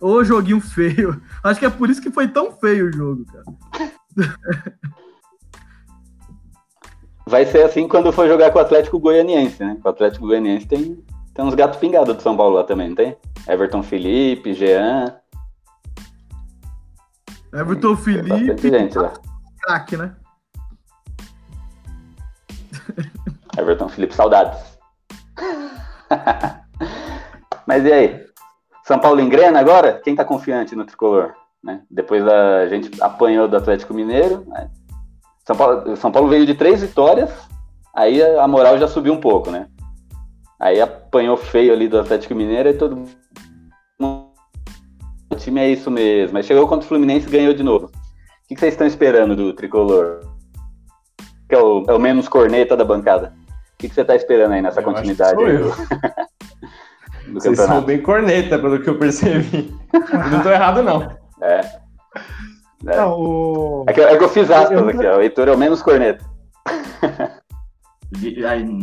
[SPEAKER 2] Ô, joguinho feio. Acho que é por isso que foi tão feio o jogo, cara.
[SPEAKER 1] Vai ser assim quando for jogar com o Atlético Goianiense, né? O Atlético Goianiense tem, tem uns gatos pingados do São Paulo lá também, não tem? Everton Felipe, Jean.
[SPEAKER 2] Everton Felipe.
[SPEAKER 1] gente lá.
[SPEAKER 2] Craque, né?
[SPEAKER 1] Everton Felipe, saudades. Mas e aí? São Paulo engrena agora? Quem tá confiante no tricolor? Né? Depois a gente apanhou do Atlético Mineiro, né? São Paulo, São Paulo veio de três vitórias, aí a moral já subiu um pouco, né? Aí apanhou feio ali do Atlético Mineiro e todo mundo. O time é isso mesmo. Mas chegou contra o Fluminense e ganhou de novo. O que vocês estão esperando do tricolor? Que é o, é o menos corneta da bancada. O que você está esperando aí nessa eu continuidade? Aí do,
[SPEAKER 4] do Vocês são bem corneta, pelo que eu percebi. não estou errado, não.
[SPEAKER 1] É. É. Não, o... é, que, é que eu fiz aspas eu... aqui, ó. o Heitor é o menos corneta.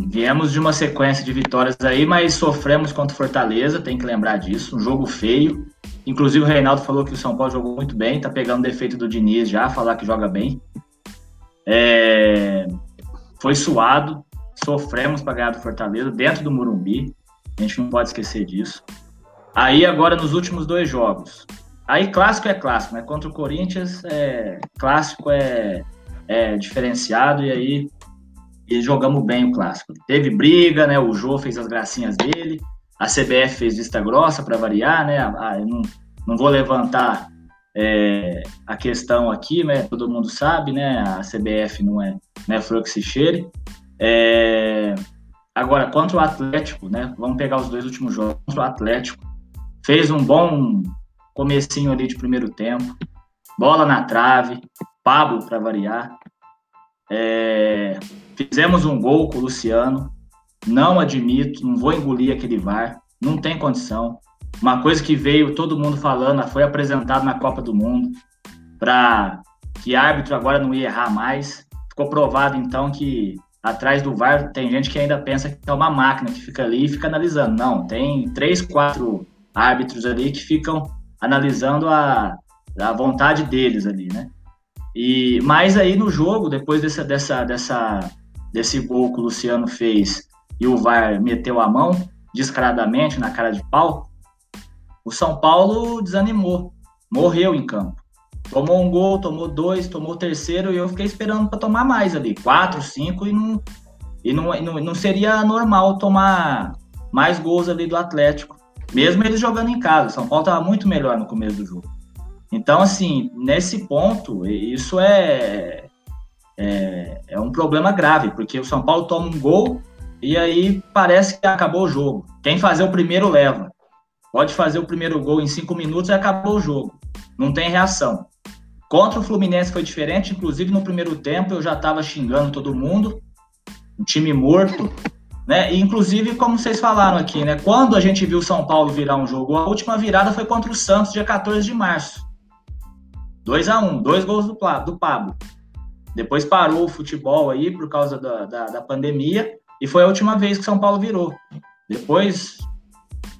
[SPEAKER 5] Viemos de uma sequência de vitórias aí, mas sofremos contra o Fortaleza, tem que lembrar disso. Um jogo feio. Inclusive o Reinaldo falou que o São Paulo jogou muito bem, tá pegando defeito do Diniz já, falar que joga bem. É... Foi suado, sofremos para ganhar do Fortaleza dentro do Morumbi. A gente não pode esquecer disso. Aí agora nos últimos dois jogos, Aí clássico é clássico, né? Contra o Corinthians, é, clássico é, é diferenciado e aí e jogamos bem o clássico. Teve briga, né? O Jô fez as gracinhas dele, a CBF fez vista grossa para variar, né? Ah, não, não vou levantar é, a questão aqui, né? Todo mundo sabe, né? A CBF não é, não é flor que se cheire. É, agora, contra o Atlético, né? Vamos pegar os dois últimos jogos. Contra o Atlético, fez um bom comecinho ali de primeiro tempo, bola na trave, Pablo para variar. É, fizemos um gol com o Luciano, não admito, não vou engolir aquele VAR, não tem condição. Uma coisa que veio todo mundo falando, foi apresentado na Copa do Mundo, para que árbitro agora não ia errar mais. Ficou provado então que atrás do VAR tem gente que ainda pensa que é uma máquina que fica ali e fica analisando. Não, tem três, quatro árbitros ali que ficam analisando a, a vontade deles ali, né? E mais aí no jogo, depois dessa, dessa, dessa, desse gol que o Luciano fez e o VAR meteu a mão descaradamente na cara de pau, o São Paulo desanimou, morreu em campo. Tomou um gol, tomou dois, tomou o terceiro e eu fiquei esperando para tomar mais ali, quatro, cinco e não e não, não, não seria normal tomar mais gols ali do Atlético mesmo eles jogando em casa. São Paulo estava muito melhor no começo do jogo. Então, assim, nesse ponto, isso é, é, é, um problema grave, porque o São Paulo toma um gol e aí parece que acabou o jogo. Quem fazer o primeiro leva. Pode fazer o primeiro gol em cinco minutos e acabou o jogo. Não tem reação. Contra o Fluminense foi diferente, inclusive no primeiro tempo eu já estava xingando todo mundo, um time morto, né? E, inclusive, como vocês falaram aqui, né? Quando a gente viu o São Paulo virar um jogo, a última virada foi contra o Santos, dia 14 de março. 2 a 1 dois gols do, do Pablo. Depois parou o futebol aí por causa da, da, da pandemia e foi a última vez que São Paulo virou. Depois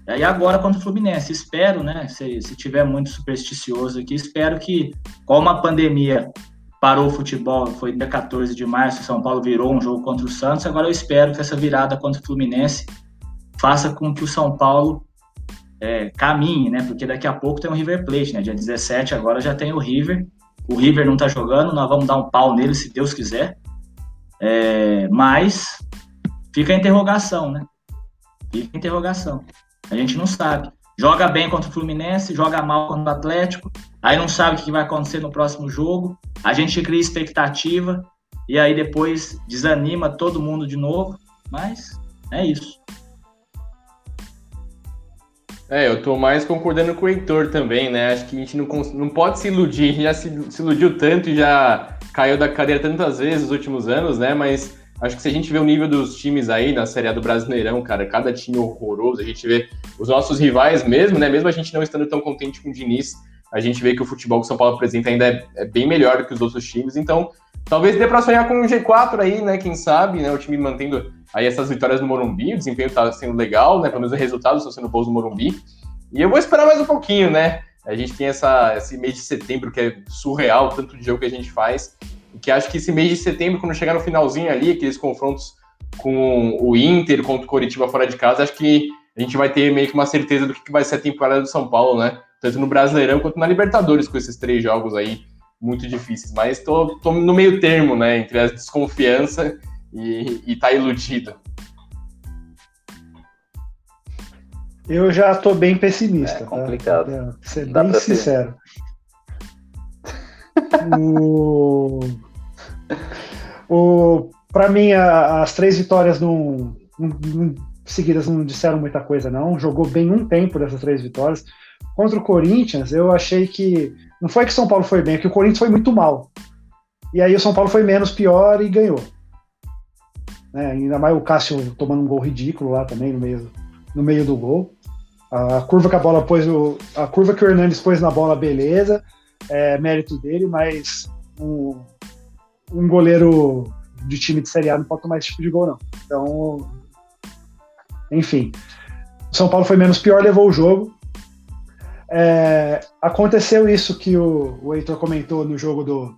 [SPEAKER 5] E agora contra o Fluminense, espero, né? Se, se tiver muito supersticioso aqui, espero que, como a pandemia parou o futebol, foi dia 14 de março, São Paulo virou um jogo contra o Santos, agora eu espero que essa virada contra o Fluminense faça com que o São Paulo é, caminhe, né? Porque daqui a pouco tem o River Plate, né? Dia 17 agora já tem o River. O River não tá jogando, nós vamos dar um pau nele se Deus quiser. É, mas fica a interrogação, né? Fica a interrogação. A gente não sabe. Joga bem contra o Fluminense, joga mal contra o Atlético, aí não sabe o que vai acontecer no próximo jogo. A gente cria expectativa e aí depois desanima todo mundo de novo. Mas é isso.
[SPEAKER 4] É, eu tô mais concordando com o Heitor também, né? Acho que a gente não, não pode se iludir, já se, se iludiu tanto e já caiu da cadeira tantas vezes nos últimos anos, né? Mas acho que se a gente vê o nível dos times aí na Série A do Brasileirão, cara, cada time horroroso, a gente vê os nossos rivais mesmo, né? Mesmo a gente não estando tão contente com o Diniz, a gente vê que o futebol que o São Paulo apresenta ainda é, é bem melhor do que os outros times, então talvez dê para sonhar com um G4 aí, né? Quem sabe, né? O time mantendo aí essas vitórias no Morumbi, o desempenho tá sendo legal, né? Pelo menos os resultados estão sendo bons no Morumbi. E eu vou esperar mais um pouquinho, né? A gente tem essa, esse mês de setembro que é surreal, tanto de jogo que a gente faz, que acho que esse mês de setembro, quando chegar no finalzinho ali, aqueles confrontos com o Inter contra o Coritiba fora de casa, acho que a gente vai ter meio que uma certeza do que vai ser a temporada do São Paulo, né? Tanto no Brasileirão quanto na Libertadores, com esses três jogos aí muito difíceis. Mas tô, tô no meio termo, né? Entre a desconfiança e, e tá iludido.
[SPEAKER 3] Eu já tô bem pessimista.
[SPEAKER 1] É complicado.
[SPEAKER 3] Tá? Ser Dá bem sincero. O... o... Para mim, a, as três vitórias não, não, seguidas não disseram muita coisa, não. Jogou bem um tempo dessas três vitórias. Contra o Corinthians, eu achei que. Não foi que o São Paulo foi bem, é que o Corinthians foi muito mal. E aí o São Paulo foi menos pior e ganhou. Né? Ainda mais o Cássio tomando um gol ridículo lá também no meio, no meio do gol. A curva que a bola pôs, a curva que o Hernandes pôs na bola, beleza, é mérito dele, mas um, um goleiro de time de Série A não pode tomar esse tipo de gol, não. Então, enfim. O São Paulo foi menos pior, levou o jogo. É, aconteceu isso que o, o Heitor comentou no jogo do,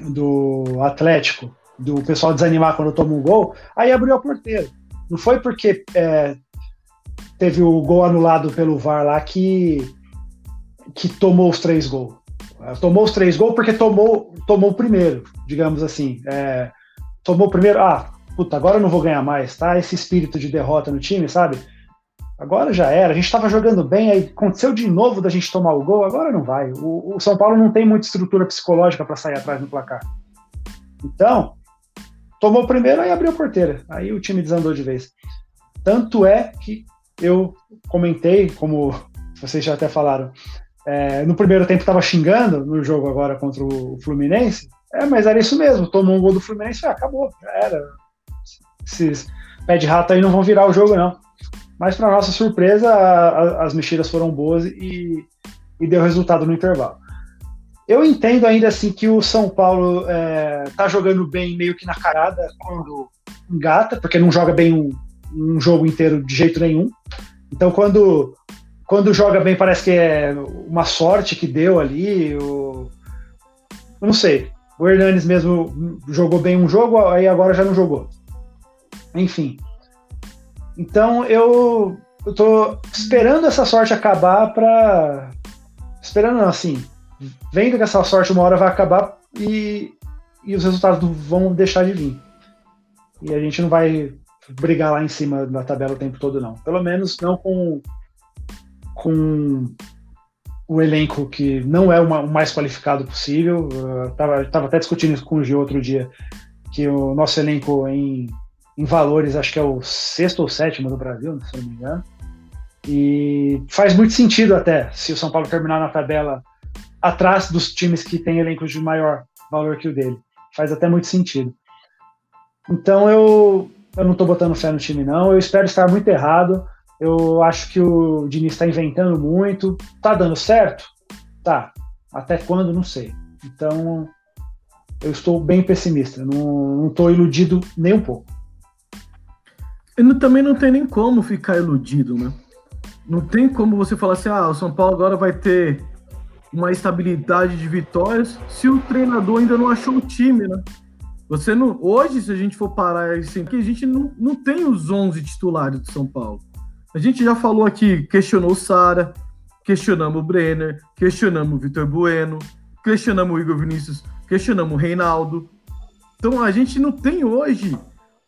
[SPEAKER 3] do Atlético, do pessoal desanimar quando toma um gol, aí abriu a porteira. Não foi porque é, teve o gol anulado pelo VAR lá que, que tomou os três gols. Tomou os três gols porque tomou, tomou o primeiro, digamos assim. É, tomou o primeiro, ah, puta, agora eu não vou ganhar mais, tá? Esse espírito de derrota no time, sabe? Agora já era, a gente estava jogando bem, aí aconteceu de novo da gente tomar o gol, agora não vai. O, o São Paulo não tem muita estrutura psicológica para sair atrás no placar. Então, tomou o primeiro, aí abriu a porteira. Aí o time desandou de vez. Tanto é que eu comentei, como vocês já até falaram, é, no primeiro tempo estava xingando no jogo agora contra o Fluminense. É, mas era isso mesmo. Tomou um gol do Fluminense, ah, acabou, era. Esses pé de rato aí não vão virar o jogo, não. Mas, para nossa surpresa, a, a, as mexidas foram boas e, e, deu resultado no intervalo. Eu entendo ainda assim que o São Paulo é, tá jogando bem meio que na carada quando engata, porque não joga bem um, um jogo inteiro de jeito nenhum. Então, quando, quando joga bem, parece que é uma sorte que deu ali. Eu não sei. O Hernanes mesmo jogou bem um jogo, aí agora já não jogou. Enfim. Então, eu, eu tô esperando essa sorte acabar para Esperando não, assim. Vendo que essa sorte uma hora vai acabar e, e os resultados vão deixar de vir. E a gente não vai brigar lá em cima da tabela o tempo todo, não. Pelo menos não com, com o elenco que não é uma, o mais qualificado possível. Eu tava, tava até discutindo isso com o Gil outro dia, que o nosso elenco em, em valores acho que é o sexto ou sétimo do Brasil, se não me engano. E faz muito sentido até se o São Paulo terminar na tabela atrás dos times que têm elencos de maior valor que o dele. Faz até muito sentido. Então eu eu não estou botando fé no time, não. Eu espero estar muito errado. Eu acho que o Diniz está inventando muito. Tá dando certo? Tá. Até quando? Não sei. Então, eu estou bem pessimista. Não estou iludido nem um pouco.
[SPEAKER 2] E também não tem nem como ficar iludido, né? não tem como você falar assim, ah, o São Paulo agora vai ter uma estabilidade de vitórias se o treinador ainda não achou o time, né? Você não, hoje, se a gente for parar assim, que a gente não, não tem os 11 titulares do São Paulo. A gente já falou aqui, questionou o Sara, questionamos o Brenner, questionamos o Vitor Bueno, questionamos o Igor Vinícius, questionamos o Reinaldo. Então a gente não tem hoje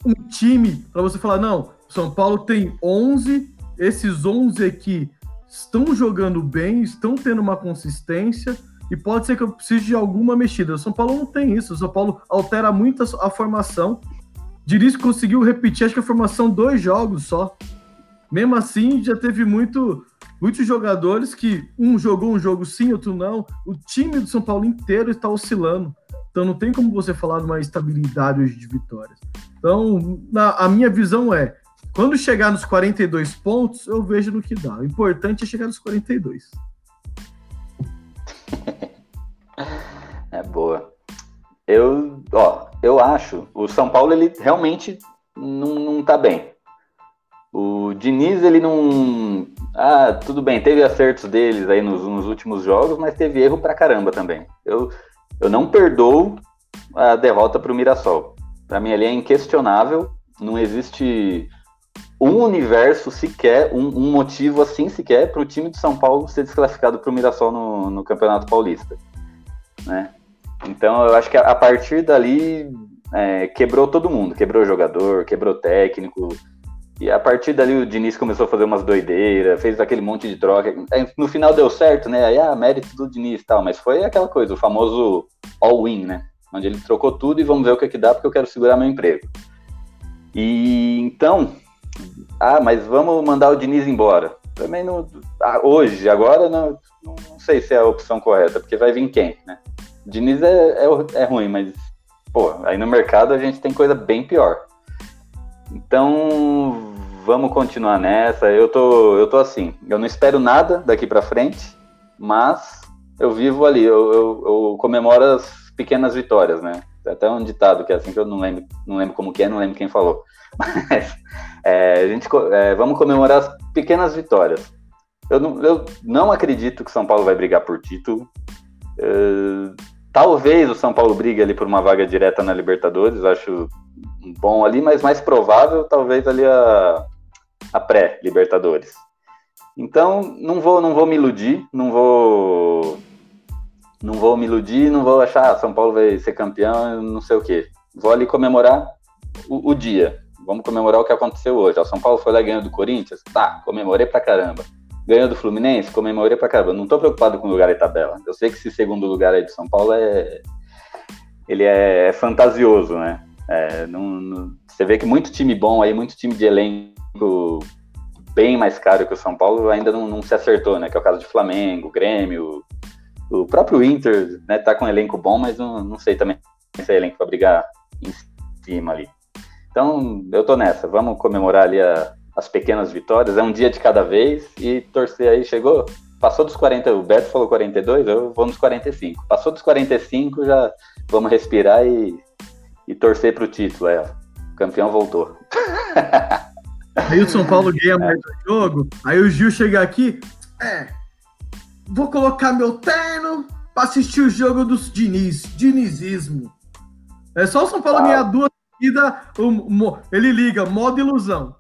[SPEAKER 2] um time para você falar, não, São Paulo tem 11, esses 11 aqui estão jogando bem, estão tendo uma consistência e pode ser que eu precise de alguma mexida. O São Paulo não tem isso. O São Paulo altera muito a, a formação. Diniz conseguiu repetir, acho que a formação dois jogos só. Mesmo assim, já teve muito, muitos jogadores que um jogou um jogo sim, outro não. O time do São Paulo inteiro está oscilando. Então não tem como você falar de uma estabilidade hoje de vitórias. Então, na, a minha visão é, quando chegar nos 42 pontos, eu vejo no que dá. O importante é chegar nos 42.
[SPEAKER 1] É boa. Eu, ó, eu acho, o São Paulo ele realmente não, não tá bem. O Diniz, ele não. Ah, tudo bem, teve acertos deles aí nos, nos últimos jogos, mas teve erro pra caramba também. Eu, eu não perdoo a derrota pro Mirassol. Para mim, ali é inquestionável. Não existe um universo sequer, um, um motivo assim sequer para o time de São Paulo ser desclassificado para o Mirassol no, no Campeonato Paulista. Né? Então eu acho que a, partir dali é, quebrou todo mundo, quebrou jogador, quebrou técnico. E a partir dali o Diniz começou a fazer umas doideiras, fez aquele monte de troca. No final deu certo, né? Aí, ah, mérito do Diniz e tal, mas foi aquela coisa, o famoso all-in, né? Onde ele trocou tudo e vamos ver o que, é que dá, porque eu quero segurar meu emprego. E então, ah, mas vamos mandar o Diniz embora. Também não. Ah, hoje, agora, não, não sei se é a opção correta, porque vai vir quem, né? Diniz é, é, é ruim, mas, pô, aí no mercado a gente tem coisa bem pior. Então, vamos continuar nessa. Eu tô, eu tô assim, eu não espero nada daqui para frente, mas eu vivo ali, eu, eu, eu, comemoro as pequenas vitórias, né? Até um ditado que é assim que eu não lembro, não lembro como que é, não lembro quem falou. Mas é, a gente é, vamos comemorar as pequenas vitórias. Eu não, eu não acredito que São Paulo vai brigar por título. Uh, talvez o São Paulo brigue ali por uma vaga direta na Libertadores, acho bom ali, mas mais provável talvez ali a, a pré-Libertadores. Então não vou, não vou me iludir, não vou, não vou me iludir, não vou achar ah, São Paulo vai ser campeão, não sei o quê. Vou ali comemorar o, o dia. Vamos comemorar o que aconteceu hoje. O São Paulo foi lá e ganhou do Corinthians, tá? Comemorei pra caramba ganhou do Fluminense, comemorei pra caramba. Não tô preocupado com o lugar e tabela. Eu sei que esse segundo lugar aí de São Paulo é. Ele é fantasioso, né? É, não, não... você vê que muito time bom aí, muito time de elenco bem mais caro que o São Paulo ainda não, não se acertou, né? Que é o caso de Flamengo, Grêmio, o próprio Inter, né? Tá com um elenco bom, mas não, não sei também se é elenco pra brigar em cima ali. Então, eu tô nessa. Vamos comemorar ali a, as pequenas vitórias, é um dia de cada vez e torcer aí, chegou, passou dos 40, o Beto falou 42, eu vou nos 45. Passou dos 45, já vamos respirar e, e torcer pro título, é, o campeão voltou.
[SPEAKER 2] Aí o São Paulo ganha mais o jogo, aí o Gil chega aqui, é, vou colocar meu terno pra assistir o jogo dos Diniz, dinizismo. É só o São Paulo ah. ganhar duas seguidas, ele liga, modo ilusão.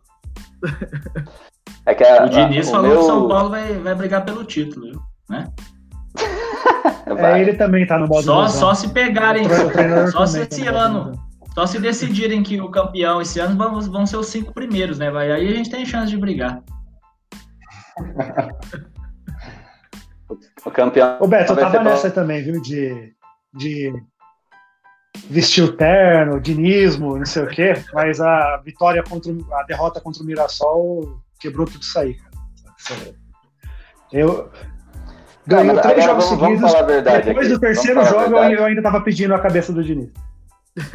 [SPEAKER 5] É que a, o Diniz a, falou meu... que o São Paulo vai, vai brigar pelo título, viu? né?
[SPEAKER 3] é, ele também tá no modo
[SPEAKER 5] só, só se pegarem, só se esse tá ano, só se decidirem que o campeão esse ano vão, vão ser os cinco primeiros, né? Vai, aí a gente tem chance de brigar.
[SPEAKER 1] o campeão.
[SPEAKER 3] O Beto, eu tava nessa bom. também, viu? De, de vestir o terno, dinismo, não sei o quê, mas a vitória contra a derrota contra o Mirassol quebrou tudo isso aí, cara. Eu ganhei três jogos vamos, seguidos. Vamos verdade depois aqui. do terceiro jogo, eu ainda tava pedindo a cabeça do Diniz.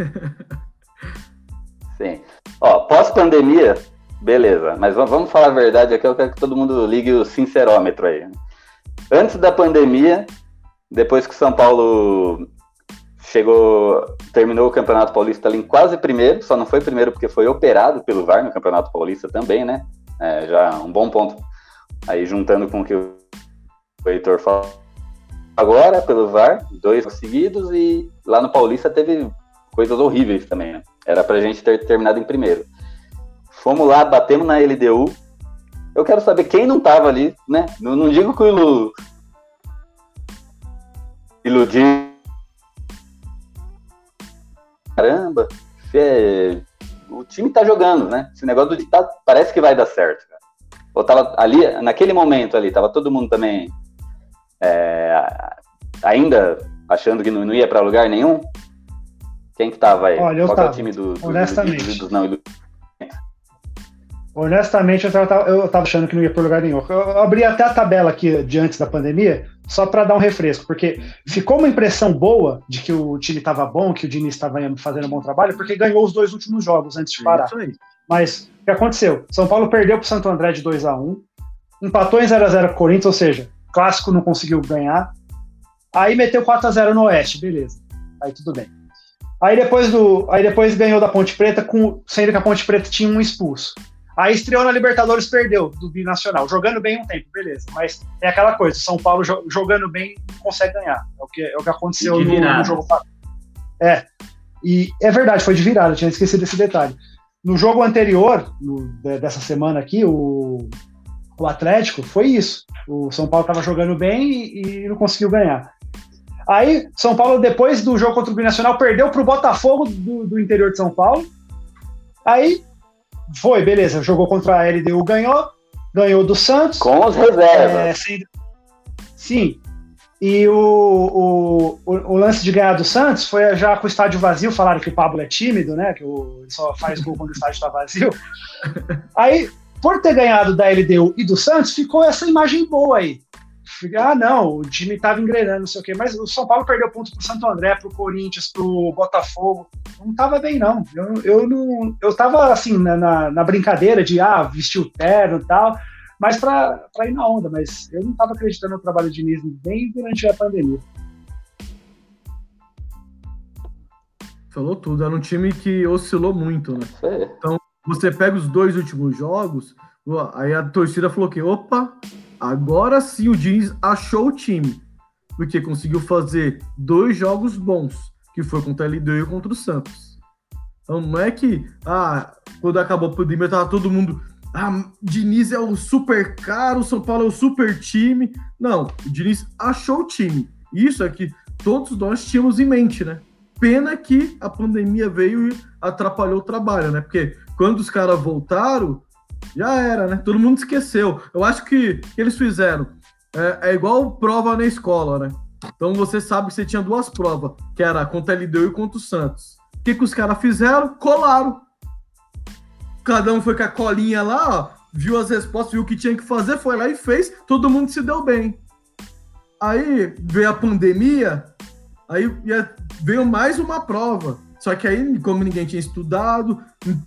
[SPEAKER 1] Sim. Ó, pós-pandemia, beleza, mas vamos falar a verdade aqui, eu quero que todo mundo ligue o sincerômetro aí. Antes da pandemia, depois que o São Paulo chegou, terminou o Campeonato Paulista ali em quase primeiro, só não foi primeiro porque foi operado pelo VAR no Campeonato Paulista também, né? É, já um bom ponto, Aí juntando com o que o Heitor falou agora pelo VAR, dois seguidos, e lá no Paulista teve coisas horríveis também. Né? Era pra gente ter terminado em primeiro. Fomos lá, batemos na LDU. Eu quero saber quem não tava ali, né? Não, não digo que o iludir. Caramba, é... o time tá jogando, né? Esse negócio do ditado parece que vai dar certo. Cara. Eu tava ali, naquele momento ali, tava todo mundo também é, ainda achando que não, não ia para lugar nenhum? Quem que tava aí?
[SPEAKER 3] Olha, eu
[SPEAKER 1] Qual
[SPEAKER 3] tava,
[SPEAKER 1] é o time do, do,
[SPEAKER 3] honestamente.
[SPEAKER 1] do, do, do, não,
[SPEAKER 3] Honestamente, eu tava, eu tava achando que não ia para lugar nenhum. Eu abri até a tabela aqui de antes da pandemia, só para dar um refresco, porque ficou uma impressão boa de que o time estava bom, que o Diniz estava fazendo um bom trabalho, porque ganhou os dois últimos jogos antes de parar. Mas o que aconteceu? São Paulo perdeu para o Santo André de 2 a 1 empatou em 0x0 com o Corinthians, ou seja, clássico não conseguiu ganhar. Aí meteu 4 a 0 no Oeste, beleza. Aí tudo bem. Aí depois do, aí depois ganhou da Ponte Preta com sendo que a Ponte Preta tinha um expulso. Aí estreou na Libertadores, perdeu do Binacional, jogando bem um tempo, beleza. Mas é aquela coisa, São Paulo jogando bem não consegue ganhar. É o que, é o que aconteceu no, no, jogo. É. E é verdade, foi de virada, tinha esquecido esse detalhe. No jogo anterior, no, dessa semana aqui, o, o Atlético, foi isso. O São Paulo estava jogando bem e, e, não conseguiu ganhar. Aí, São Paulo, depois do jogo contra o Binacional, perdeu para o Botafogo do, do, interior de São Paulo. Aí, foi, beleza, jogou contra a LDU, ganhou. Ganhou do Santos.
[SPEAKER 1] Com os reservas. É,
[SPEAKER 3] sim, sim. E o, o, o, lance de ganhar do Santos foi já com o estádio vazio, falaram que o Pablo é tímido, né? Que o, ele só faz gol quando o estádio está vazio. Aí por ter ganhado da LDU e do Santos, ficou essa imagem boa aí. Ah, não, o time estava engrenando, não sei o quê, mas o São Paulo perdeu ponto pro Santo André, pro Corinthians, pro Botafogo. Não estava bem, não. Eu, eu não. Eu tava assim, na, na, na brincadeira de ah, vestir o terno e tal, mas para ir na onda, mas eu não estava acreditando no trabalho de Diniz nem durante a pandemia.
[SPEAKER 2] Falou tudo, era um time que oscilou muito, né? Então, você pega os dois últimos jogos, aí a torcida falou que, opa, agora sim o Diniz achou o time. Porque conseguiu fazer dois jogos bons, que foi contra a LDU e contra o Santos. Então não é que, ah, quando acabou a pandemia, tava todo mundo. Ah, Diniz é o super caro, o São Paulo é o super time. Não, o Diniz achou o time. Isso é que todos nós tínhamos em mente, né? Pena que a pandemia veio e atrapalhou o trabalho, né? Porque quando os caras voltaram, já era, né? Todo mundo esqueceu. Eu acho que eles fizeram. É, é, igual prova na escola, né? Então você sabe que você tinha duas provas, que era contra a LDU e contra o Santos. O que, que os caras fizeram? Colaram. Cada um foi com a colinha lá, ó, viu as respostas, viu o que tinha que fazer, foi lá e fez, todo mundo se deu bem. Aí veio a pandemia, aí veio mais uma prova. Só que aí, como ninguém tinha estudado,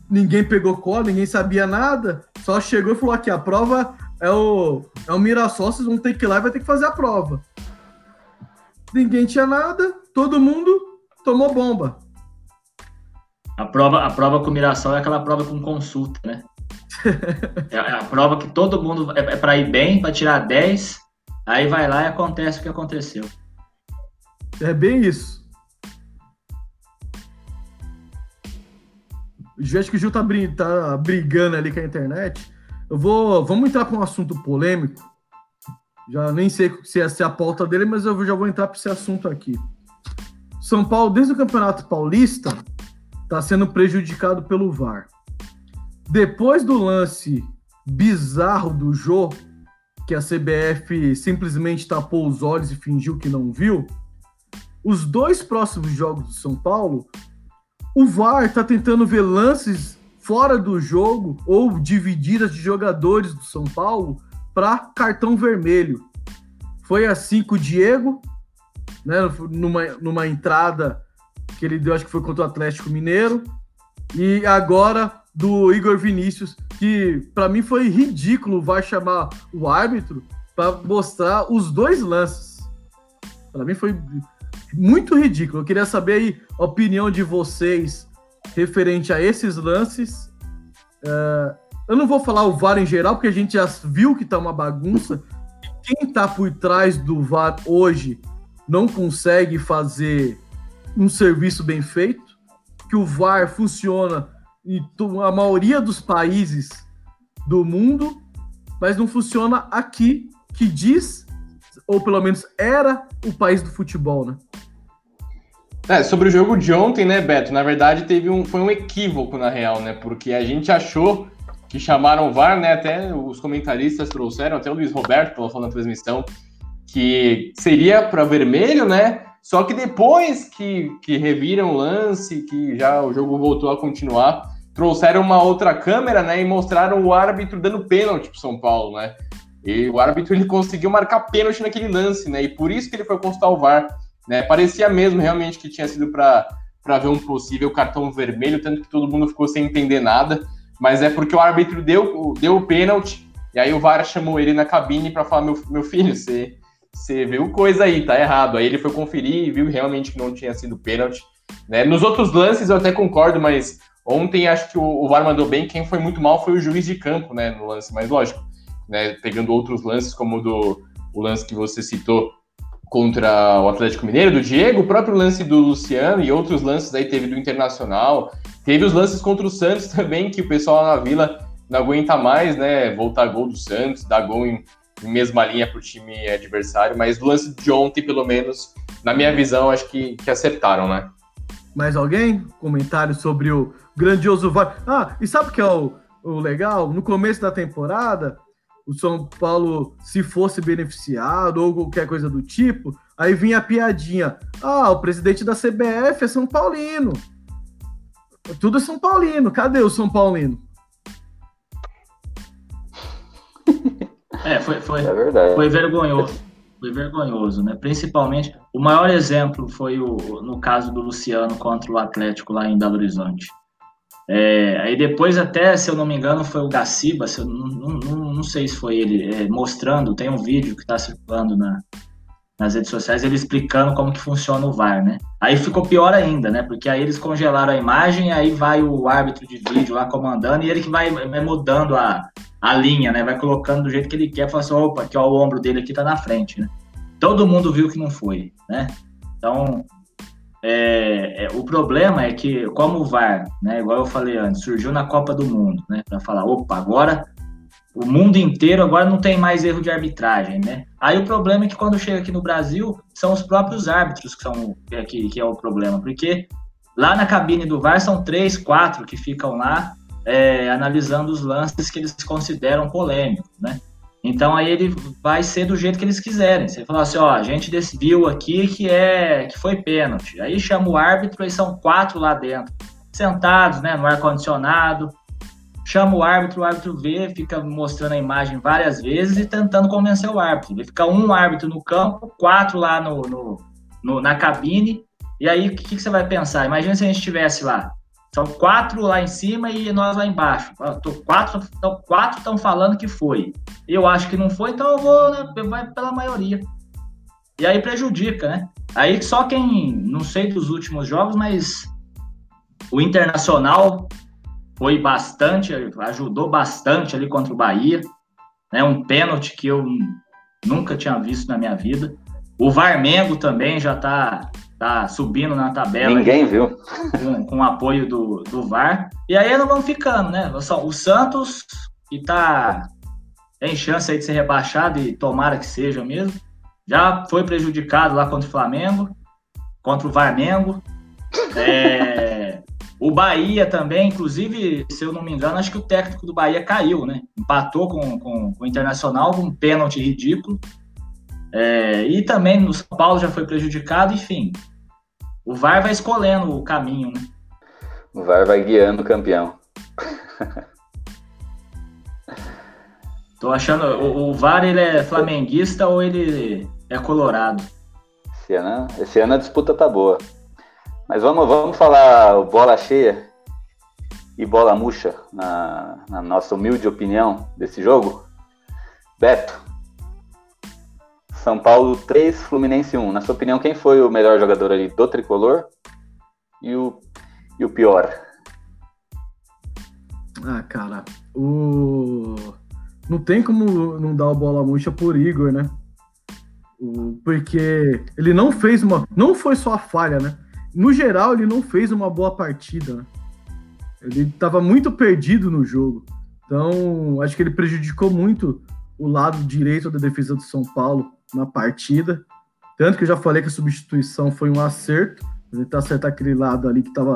[SPEAKER 2] ninguém pegou cola, ninguém sabia nada, só chegou e falou aqui, a prova é o, é o Mirassol, vocês vão ter que ir lá e vai ter que fazer a prova. Ninguém tinha nada, todo mundo tomou bomba.
[SPEAKER 5] A prova, a prova com o Mirassol é aquela prova com consulta, né? é a prova que todo mundo é, é para ir bem, para tirar 10, aí vai lá e acontece o que aconteceu.
[SPEAKER 2] É bem isso. Acho que o Gil tá, tá brigando ali com a internet. Eu vou. Vamos entrar para um assunto polêmico. Já nem sei se é a pauta dele, mas eu já vou entrar para esse assunto aqui. São Paulo, desde o Campeonato Paulista, está sendo prejudicado pelo VAR. Depois do lance bizarro do Jô, que a CBF simplesmente tapou os olhos e fingiu que não viu, os dois próximos jogos do São Paulo o VAR está tentando ver lances fora do jogo ou divididas de jogadores do São Paulo para cartão vermelho. Foi assim com o Diego, né, numa, numa entrada que ele deu, acho que foi contra o Atlético Mineiro, e agora do Igor Vinícius, que para mim foi ridículo o VAR chamar o árbitro para mostrar os dois lances. Para mim foi muito ridículo. Eu queria saber aí a opinião de vocês referente a esses lances. Uh, eu não vou falar o VAR em geral, porque a gente já viu que tá uma bagunça. Quem tá por trás do VAR hoje não consegue fazer um serviço bem feito, que o VAR funciona em a maioria dos países do mundo, mas não funciona aqui, que diz, ou pelo menos era, o país do futebol, né?
[SPEAKER 4] É, sobre o jogo de ontem, né, Beto? Na verdade, teve um, foi um equívoco, na real, né? Porque a gente achou que chamaram o VAR, né? Até os comentaristas trouxeram, até o Luiz Roberto falou na transmissão, que seria para vermelho, né? Só que depois que, que reviram o lance, que já o jogo voltou a continuar, trouxeram uma outra câmera, né? E mostraram o árbitro dando pênalti pro São Paulo, né? E o árbitro ele conseguiu marcar pênalti naquele lance, né? E por isso que ele foi consultar o VAR. Né? Parecia mesmo realmente que tinha sido para ver um possível cartão vermelho, tanto que todo mundo ficou sem entender nada. Mas é porque o árbitro deu, deu o pênalti, e aí o VAR chamou ele na cabine para falar: meu, meu filho, você você viu coisa aí, tá errado. Aí ele foi conferir e viu realmente que não tinha sido pênalti. Né? Nos outros lances eu até concordo, mas ontem acho que o, o VAR mandou bem. Quem foi muito mal foi o juiz de campo, né? No lance, mas lógico, né? Pegando outros lances, como o do o lance que você citou contra o Atlético Mineiro, do Diego, o próprio lance do Luciano e outros lances aí teve do Internacional. Teve os lances contra o Santos também, que o pessoal na Vila não aguenta mais, né? Voltar gol do Santos, dar gol em mesma linha para o time adversário, mas do lance de ontem, pelo menos, na minha visão, acho que, que acertaram, né?
[SPEAKER 2] Mais alguém? Comentário sobre o grandioso VAR. Ah, e sabe o que é o, o legal? No começo da temporada, o São Paulo, se fosse beneficiado ou qualquer coisa do tipo, aí vinha a piadinha. Ah, o presidente da CBF é São Paulino. Tudo é São Paulino. Cadê o São Paulino?
[SPEAKER 5] É, foi, foi, é verdade. foi vergonhoso. Foi vergonhoso, né? Principalmente, o maior exemplo foi o, no caso do Luciano contra o Atlético lá em Belo Horizonte. É, aí depois até, se eu não me engano, foi o Gaciba, se eu, não, não, não sei se foi ele, é, mostrando, tem um vídeo que está circulando na, nas redes sociais, ele explicando como que funciona o VAR, né? Aí ficou pior ainda, né? Porque aí eles congelaram a imagem, aí vai o árbitro de vídeo lá comandando, e ele que vai, vai mudando a, a linha, né? Vai colocando do jeito que ele quer, fala assim, opa, aqui ó, o ombro dele aqui tá na frente, né? Todo mundo viu que não foi, né? Então, é, é, o problema é que, como o VAR, né, igual eu falei antes, surgiu na Copa do Mundo, né? Para falar, opa, agora o mundo inteiro agora não tem mais erro de arbitragem, né? Aí o problema é que quando chega aqui no Brasil, são os próprios árbitros que são é, que, que é o problema, porque lá na cabine do VAR são três, quatro que ficam lá é, analisando os lances que eles consideram polêmicos, né? Então aí ele vai ser do jeito que eles quiserem. Você fala assim, ó, a gente decidiu aqui que é que foi pênalti. Aí chama o árbitro e são quatro lá dentro, sentados, né, no ar condicionado. Chama o árbitro, o árbitro vê, fica mostrando a imagem várias vezes e tentando convencer o árbitro. Ele fica um árbitro no campo, quatro lá no, no, no na cabine. E aí o que, que, você vai pensar? Imagina se a gente estivesse lá são quatro lá em cima e nós lá embaixo. Quatro estão quatro falando que foi. Eu acho que não foi, então eu vou né, vai pela maioria. E aí prejudica, né? Aí só quem, não sei dos últimos jogos, mas o Internacional foi bastante, ajudou bastante ali contra o Bahia. Né? Um pênalti que eu nunca tinha visto na minha vida. O Varmengo também já está tá subindo na tabela.
[SPEAKER 1] Ninguém viu.
[SPEAKER 5] Com, com o apoio do, do VAR. E aí não vão ficando, né? O Santos, que tá. Tem chance aí de ser rebaixado e tomara que seja mesmo. Já foi prejudicado lá contra o Flamengo, contra o Varmengo. É, o Bahia também, inclusive, se eu não me engano, acho que o técnico do Bahia caiu, né? Empatou com, com, com o Internacional, com um pênalti ridículo. É, e também no São Paulo já foi prejudicado, enfim. O VAR vai escolhendo o caminho, né?
[SPEAKER 1] O VAR vai guiando o campeão.
[SPEAKER 5] Tô achando. O, o VAR ele é flamenguista ou ele é colorado?
[SPEAKER 1] Esse ano, esse ano a disputa tá boa. Mas vamos, vamos falar bola cheia e bola murcha, na, na nossa humilde opinião desse jogo. Beto, são Paulo 3, Fluminense 1. Na sua opinião, quem foi o melhor jogador ali do tricolor? E o, e o pior?
[SPEAKER 2] Ah, cara, o... não tem como não dar a bola murcha por Igor, né? O... Porque ele não fez uma. Não foi só a falha, né? No geral, ele não fez uma boa partida, né? Ele estava muito perdido no jogo. Então, acho que ele prejudicou muito o lado direito da defesa do São Paulo na partida. Tanto que eu já falei que a substituição foi um acerto. Tentar acertar aquele lado ali que estava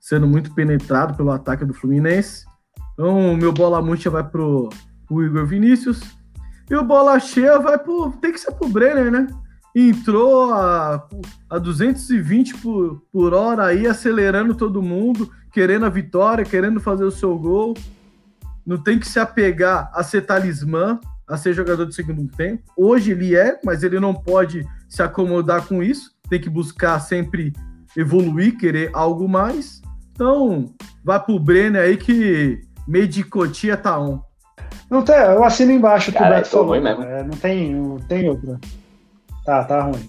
[SPEAKER 2] sendo muito penetrado pelo ataque do Fluminense. Então, meu bola murcha vai pro, pro Igor Vinícius. E o bola cheia vai pro. Tem que ser pro Brenner, né? Entrou a, a 220 por, por hora aí, acelerando todo mundo, querendo a vitória, querendo fazer o seu gol. Não tem que se apegar a ser talismã, a ser jogador de segundo tempo. Hoje ele é, mas ele não pode se acomodar com isso. Tem que buscar sempre evoluir, querer algo mais. Então, vai pro Brenner aí que Medicotia tá on.
[SPEAKER 3] Não tem, eu assino embaixo que o
[SPEAKER 1] Cara,
[SPEAKER 3] Beto falou.
[SPEAKER 1] ruim mesmo.
[SPEAKER 3] É, não tem, não tem outro. Tá, tá ruim.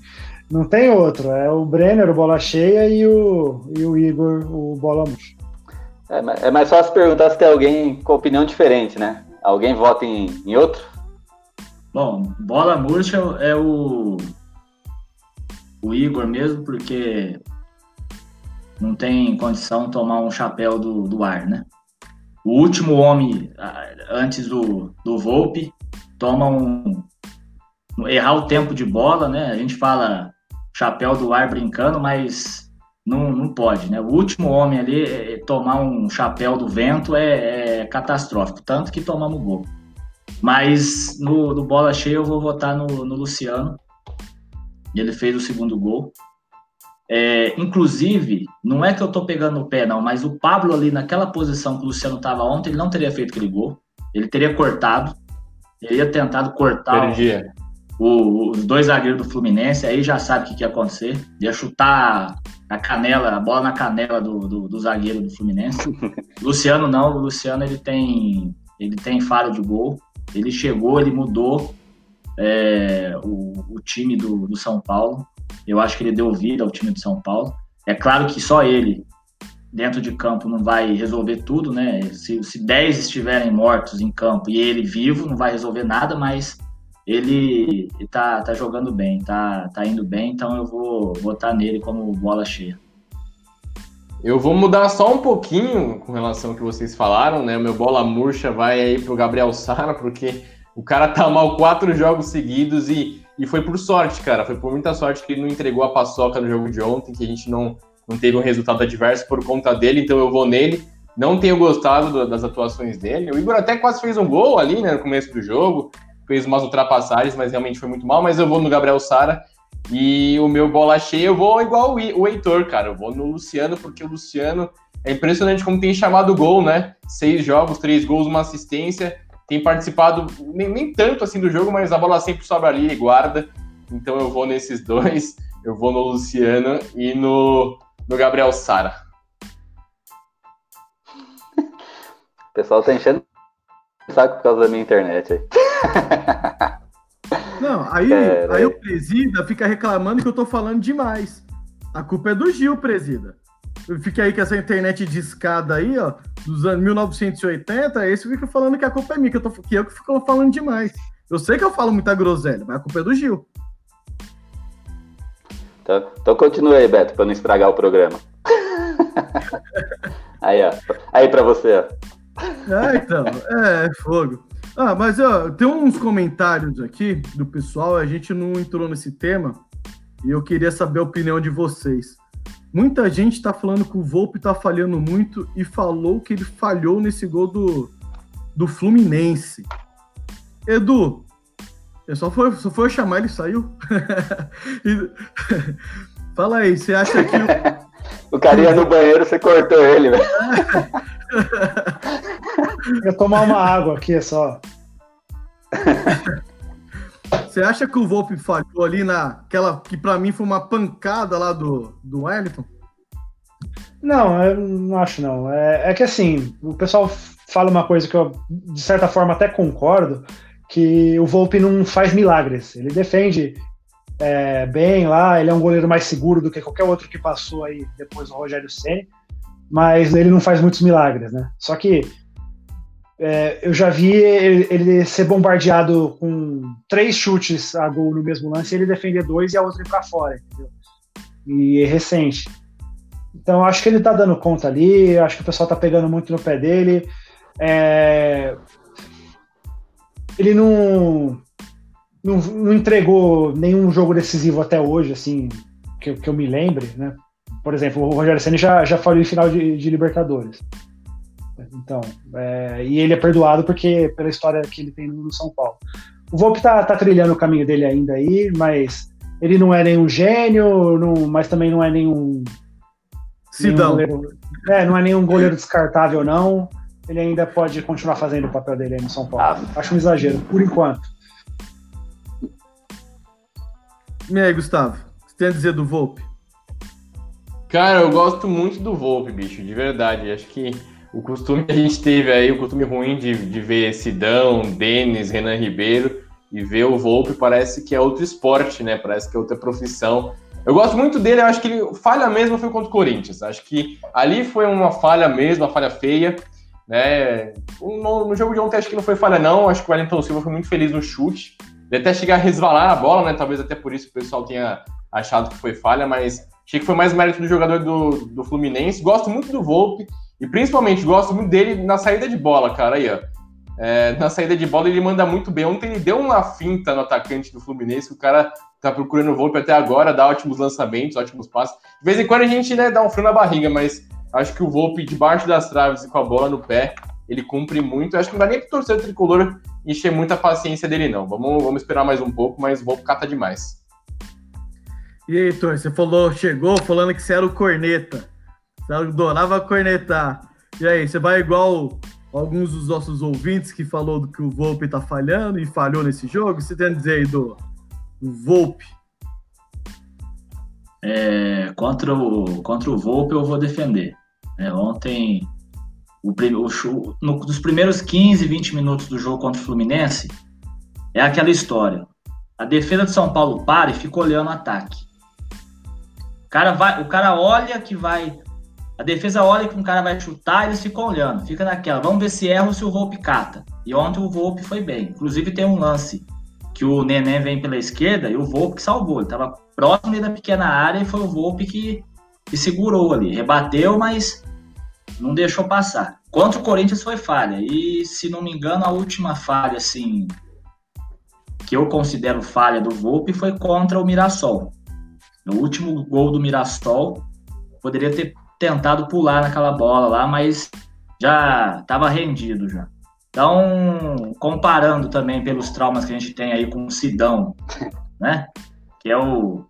[SPEAKER 3] Não tem outro. É o Brenner, o bola cheia, e o, e o Igor, o bola murcha.
[SPEAKER 1] É, é mais fácil perguntar se tem alguém com opinião diferente, né? Alguém vota em, em outro?
[SPEAKER 5] Bom, bola murcha é o, o Igor mesmo, porque não tem condição de tomar um chapéu do, do ar, né? O último homem ah, antes do, do Volpe toma um. errar o tempo de bola, né? A gente fala chapéu do ar brincando, mas não, não pode, né? O último homem ali eh, tomar um chapéu do vento é, é catastrófico, tanto que tomamos gol. Mas no, no bola cheia eu vou votar no, no Luciano. Ele fez o segundo gol. É, inclusive, não é que eu tô pegando no pé, não, mas o Pablo ali naquela posição que o Luciano estava ontem, ele não teria feito aquele gol. Ele teria cortado. Ele ia tentado cortar o- o- os dois zagueiros do Fluminense, aí já sabe o que, que ia acontecer. Ia chutar a canela, a bola na canela do, do, do zagueiro do Fluminense. Luciano não, o Luciano ele tem, ele tem faro de gol. Ele chegou, ele mudou é, o, o time do, do São Paulo. Eu acho que ele deu vida ao time do São Paulo. É claro que só ele, dentro de campo, não vai resolver tudo, né? Se, se 10 estiverem mortos em campo e ele vivo, não vai resolver nada, mas ele tá, tá jogando bem, tá, tá indo bem, então eu vou votar nele como bola cheia.
[SPEAKER 4] Eu vou mudar só um pouquinho com relação ao que vocês falaram, né? O meu bola murcha vai aí pro Gabriel Sara, porque o cara tá mal quatro jogos seguidos e, e foi por sorte, cara. Foi por muita sorte que ele não entregou a paçoca no jogo de ontem, que a gente não, não teve um resultado adverso por conta dele, então eu vou nele. Não tenho gostado do- das atuações dele. O Igor até quase fez um gol ali, né, no começo do jogo. Fez umas ultrapassagens, mas realmente foi muito mal. Mas eu vou no Gabriel Sara. E o meu bola cheia, eu vou igual o Heitor, cara. Eu vou no Luciano, porque o Luciano é impressionante como tem chamado gol, né? Seis jogos, três gols, uma assistência. Tem participado nem, nem tanto assim do jogo, mas a bola sempre sobra ali e guarda. Então eu vou nesses dois. Eu vou no Luciano e no, no Gabriel Sara.
[SPEAKER 1] O pessoal tá enchendo o saco por causa da minha internet aí.
[SPEAKER 2] Não, aí, aí o presida fica reclamando que eu tô falando demais. A culpa é do Gil, presida. Fiquei aí com essa internet de escada aí, ó, dos anos 1980, esse fica falando que a culpa é minha, que eu, tô, que eu que fico falando demais. Eu sei que eu falo muita groselha, mas a culpa é do Gil.
[SPEAKER 1] Então, então continua aí, Beto, pra não estragar o programa. aí, ó. Aí pra você, ó.
[SPEAKER 2] É, então, é, fogo. Ah, mas ó, tem uns comentários aqui do pessoal, a gente não entrou nesse tema, e eu queria saber a opinião de vocês. Muita gente tá falando que o Volpe tá falhando muito e falou que ele falhou nesse gol do, do Fluminense. Edu, eu só foi, só foi eu chamar, ele saiu. E- Fala aí, você acha que o,
[SPEAKER 1] O carinha no banheiro, você cortou ele, velho.
[SPEAKER 3] Eu tomar uma água aqui só.
[SPEAKER 2] Você acha que o Volpe falhou ali naquela que pra mim foi uma pancada lá do, do Wellington?
[SPEAKER 3] Não, eu não acho não. É, é que assim, o pessoal fala uma coisa que eu, de certa forma, até concordo, que o Volpe não faz milagres. Ele defende é, bem lá, ele é um goleiro mais seguro do que qualquer outro que passou aí depois do Rogério Ceni, mas ele não faz muitos milagres, né? Só que É, eu já vi ele, ele, ser bombardeado com três chutes a gol no mesmo lance, ele defender dois e a outra ir para fora, entendeu? E é recente. Então acho que ele tá dando conta ali, acho que o pessoal tá pegando muito no pé dele. É... Ele não, não, não, entregou nenhum jogo decisivo até hoje, assim, que, que eu me lembre, né? Por exemplo, o Rogério Senna já, já falou em final de, de Libertadores. Então, é, e ele é perdoado porque pela história que ele tem no São Paulo. O Volpe tá, tá trilhando o caminho dele ainda aí, mas ele não é nenhum gênio, não, mas também não é nenhum.
[SPEAKER 2] Sidão.
[SPEAKER 3] Nenhum goleiro, é, não é nenhum goleiro descartável, não. Ele ainda pode continuar fazendo o papel dele aí no São Paulo. Ah. Acho um exagero, por enquanto.
[SPEAKER 2] E aí, Gustavo? O que você tem a dizer do Volpe?
[SPEAKER 4] Cara, eu gosto muito do Volpe, bicho, de verdade. Acho que o costume que a gente teve aí, o costume ruim de, de ver Sidão, Denis, Renan Ribeiro e ver o Volpe parece que é outro esporte, né? Parece que é outra profissão. Eu gosto muito dele, eu acho que ele falha mesmo foi contra o Corinthians. Acho que ali foi uma falha mesmo, uma falha feia. Né? No, no jogo de ontem acho que não foi falha, não. Acho que o Wellington Silva foi muito feliz no chute. Ele até chegar a resvalar a bola, né? Talvez até por isso o pessoal tenha achado que foi falha, mas achei que foi mais mérito do jogador do, do Fluminense. Gosto muito do Volpe. E principalmente gosto muito dele na saída de bola, cara. Aí, ó. É, na saída de bola ele manda muito bem. Ontem ele deu uma finta no atacante do Fluminense, o cara tá procurando o Volpe até agora, dá ótimos lançamentos, ótimos passes. De vez em quando a gente né, dá um frio na barriga, mas acho que o Volpe debaixo das traves e com a bola no pé, ele cumpre muito. Acho que não dá nem pro torcedor tricolor encher muita paciência dele, não. Vamos, vamos esperar mais um pouco, mas o Volpe cata demais.
[SPEAKER 2] E aí, Heitor, você falou, chegou falando que você era o corneta. Você adorava cornetar. E aí, você vai igual alguns dos nossos ouvintes que falou do que o Volpe tá falhando e falhou nesse jogo? Você tem a dizer aí do, Volpe?
[SPEAKER 5] É, contra, o, contra o Volpe eu vou defender. É, ontem, o, o, no, dos primeiros 15, 20 minutos do jogo contra o Fluminense, é aquela história. A defesa de São Paulo para e fica olhando o ataque. O cara, vai, o cara olha que vai a defesa olha que um cara vai chutar, eles ficam olhando, fica naquela. Vamos ver se erra ou se o Volpe cata. E ontem o Volpe foi bem. Inclusive tem um lance que o Neném vem pela esquerda e o Volpe salvou. Ele estava próximo da pequena área e foi o Volpe que, que segurou ali. Rebateu, mas não deixou passar. Contra o Corinthians foi falha. E, se não me engano, a última falha, assim, que eu considero falha do Volpe foi contra o Mirassol. No último gol do Mirassol, poderia ter tentado pular naquela bola lá, mas já estava rendido já. Então, comparando também pelos traumas que a gente tem aí com o Sidão, né? Que é o,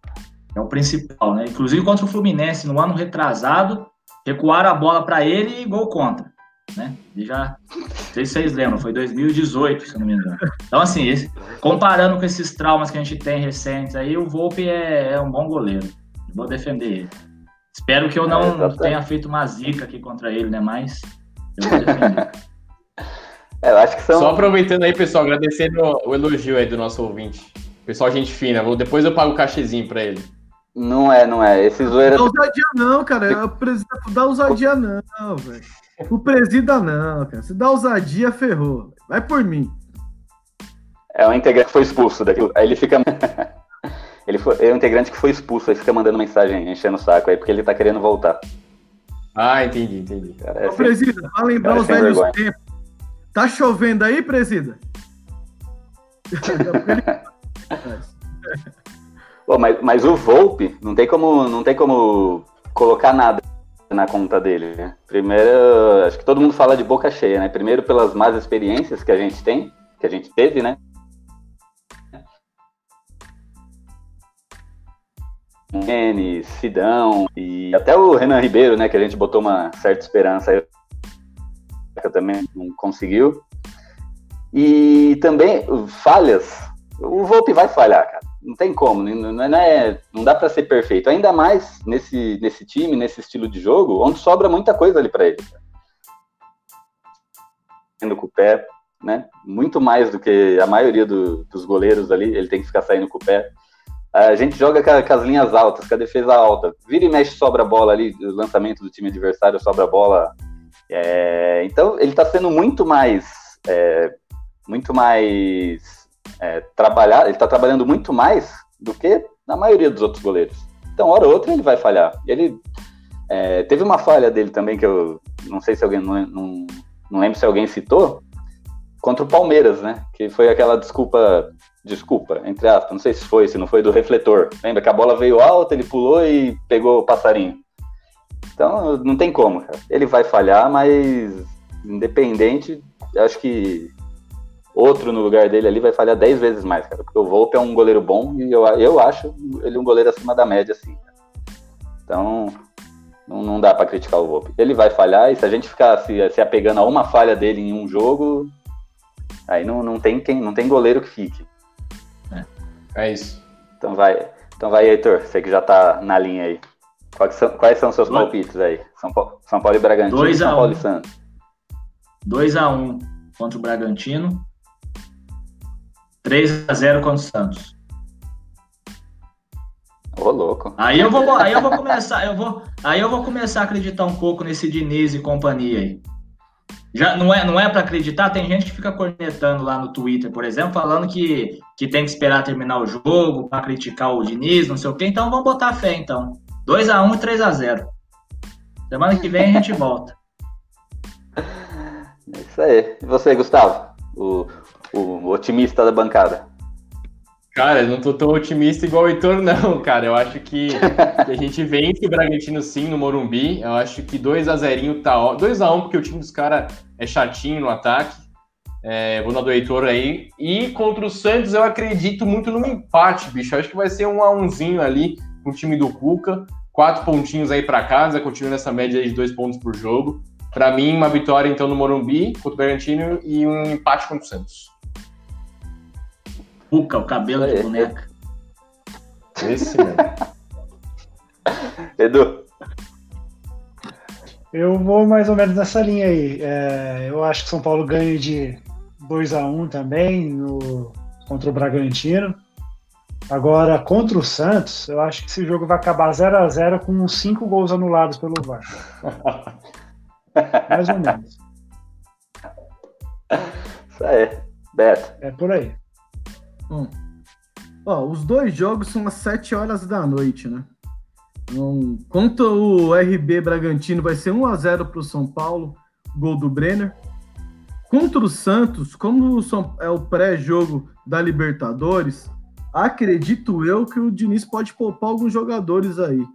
[SPEAKER 5] é o principal, né? Inclusive contra o Fluminense, no ano retrasado, recuaram a bola para ele e gol contra, né? E já, não sei se vocês lembram, foi 2018, se não me engano. Então, assim, esse, comparando com esses traumas que a gente tem recentes aí, o Volpe é, é um bom goleiro. Vou defender ele. Espero que eu não é, tenha feito uma zica aqui contra ele, né? Mas eu vou defender.
[SPEAKER 4] é, eu acho que são... Só aproveitando aí, pessoal, agradecendo o elogio aí do nosso ouvinte. Pessoal, gente fina. Depois eu pago o cachezinho pra ele.
[SPEAKER 1] Não é, não é. Esse zoeira.
[SPEAKER 2] Não dá ousadia, não, cara. É o presidente dá ousadia, não, velho. O presida, não, cara. Se dá ousadia, ferrou. Vai por mim.
[SPEAKER 1] É um integrante que foi expulso daquilo. Aí ele fica. Ele foi, é um integrante que foi expulso, aí fica mandando mensagem, enchendo o saco aí, porque ele tá querendo voltar.
[SPEAKER 4] Ah, entendi, entendi.
[SPEAKER 2] Cara, é Ô, assim, presida, pra lembrar os velhos vergonha. tempos. Tá chovendo aí, presida?
[SPEAKER 1] Pô, mas, mas o Volpe, não tem como, não tem como colocar nada na conta dele, né? Primeiro, acho que todo mundo fala de boca cheia, né? Primeiro pelas más experiências que a gente tem, que a gente teve, né? N, Sidão e até o Renan Ribeiro, né, que a gente botou uma certa esperança aí, que também não conseguiu. E também falhas, o Volpe vai falhar, cara. Não tem como, não, não, é, não dá para ser perfeito. Ainda mais nesse, nesse time, nesse estilo de jogo, onde sobra muita coisa ali para ele. Indo com o pé, né? Muito mais do que a maioria do, dos goleiros ali, ele tem que ficar saindo com o pé. A gente joga com, as linhas altas, com a defesa alta. Vira e mexe, sobra a bola ali, o lançamento do time adversário sobra a bola É, então ele está sendo muito mais, é, muito mais é, trabalhar, ele está trabalhando muito mais do que na maioria dos outros goleiros. Então, hora ou outra ele vai falhar. Ele é, teve uma falha dele também que eu não sei se alguém não, não, não lembro se alguém citou contra o Palmeiras, né? Que foi aquela desculpa, desculpa, entre aspas, não sei se foi, se não foi do refletor. Lembra que a bola veio alta, ele pulou e pegou o passarinho. Então, não tem como, cara. Ele vai falhar, mas independente, acho que outro no lugar dele ali vai falhar 10 vezes mais, cara. Porque o Volpe é um goleiro bom e eu, eu acho ele um goleiro acima da média, assim. Então, não, não dá para criticar o Volpe. Ele vai falhar e se a gente ficar se, se apegando a uma falha dele em um jogo, aí não, não, tem, quem, não tem goleiro que fique.
[SPEAKER 4] É, é isso.
[SPEAKER 1] Então vai, então vai, Heitor, você que já tá na linha aí. Quais são, quais são seus palpites aí? São Paulo, São Paulo e Bragantino,
[SPEAKER 5] Dois
[SPEAKER 1] São
[SPEAKER 5] a
[SPEAKER 1] Paulo
[SPEAKER 5] um.
[SPEAKER 1] e Santos.
[SPEAKER 5] 2x1 contra o Bragantino. 3x0 contra o Santos.
[SPEAKER 1] Ô, louco.
[SPEAKER 5] Aí eu vou, aí eu vou começar, eu vou, aí eu vou começar a acreditar um pouco nesse Diniz e companhia aí. Já não é, não é para acreditar, tem gente que fica cornetando lá no Twitter, por exemplo, falando que, que tem que esperar terminar o jogo para criticar o Diniz, não sei o quê. Então vamos botar fé então. 2 a 1 e 3 a 0. Semana que vem a gente volta.
[SPEAKER 1] É isso aí. E você, Gustavo? O, o otimista da bancada.
[SPEAKER 4] Cara, eu não tô tão otimista igual o Heitor, não, cara. Eu acho que, que a gente vence o Bragantino sim no Morumbi. Eu acho que 2x0 tá ó. 2x1, porque o time dos caras é chatinho no ataque. É, vou na do Heitor aí. E contra o Santos, eu acredito muito no empate, bicho. Eu acho que vai ser um a umzinho ali com o time do Cuca. Quatro pontinhos aí para casa, continua nessa média de dois pontos por jogo. Para mim, uma vitória então no Morumbi contra o Bragantino e um empate contra o Santos.
[SPEAKER 5] Cuca, o cabelo de boneca.
[SPEAKER 4] Esse, mano.
[SPEAKER 1] Edu,
[SPEAKER 3] Eu vou mais ou menos nessa linha aí. É, eu acho que São Paulo ganha de 2 a 1 também no, contra o Bragantino. Agora, contra o Santos, eu acho que esse jogo vai acabar 0 a 0 com uns 5 gols anulados pelo VAR. Mais ou menos.
[SPEAKER 1] isso aí. Beto.
[SPEAKER 3] É por aí.
[SPEAKER 2] Bom, ó, os dois jogos são às 7 horas da noite, né? Então, o RB Bragantino vai ser 1x0 para o São Paulo, gol do Brenner. Contra o Santos, como o São- é o pré-jogo da Libertadores, acredito eu que o Diniz pode poupar alguns jogadores aí.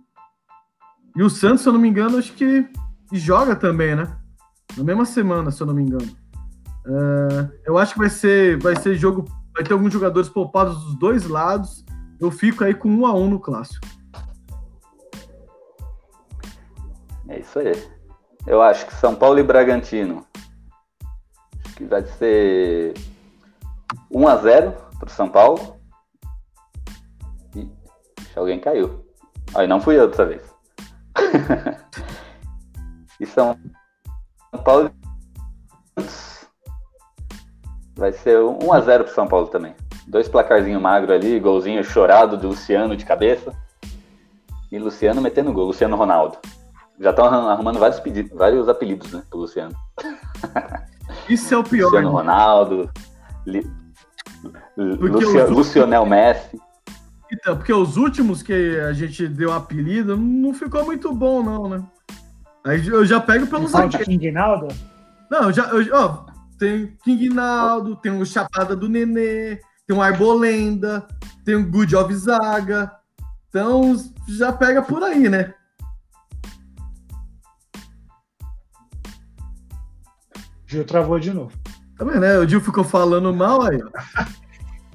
[SPEAKER 2] E o Santos, se eu não me engano, acho que joga também, né? Na mesma semana, se eu não me engano. É, eu acho que vai ser, vai ser jogo vai ter alguns jogadores poupados dos dois lados. Eu fico aí com um a um no clássico.
[SPEAKER 1] É isso aí. Eu acho que São Paulo e Bragantino. Acho que vai ser 1x0 pro São Paulo. E alguém caiu. Aí não fui eu dessa vez. e São Paulo vai ser 1x0 pro São Paulo também. Dois placarzinho magro ali, golzinho chorado do Luciano de cabeça. E Luciano metendo gol, Luciano Ronaldo. Já estão arrumando vários, pedidos, vários apelidos, né, pro Luciano.
[SPEAKER 2] Isso é o pior.
[SPEAKER 1] Luciano
[SPEAKER 2] né?
[SPEAKER 1] Ronaldo, Li, Lucia,
[SPEAKER 2] os-
[SPEAKER 1] Lucionel Messi.
[SPEAKER 2] Então, porque os últimos que a gente deu apelido não ficou muito bom, não, né? Aí eu já pego pelos
[SPEAKER 3] Naldo?
[SPEAKER 2] Não, eu já, eu, ó, tem King Naldo, tem o Chapada do Nenê, tem o Arbolenda, tem o Good of Zaga. Então, já pega por aí, né?
[SPEAKER 3] Gil travou de novo.
[SPEAKER 2] Tá vendo, né? O Gil ficou falando mal aí.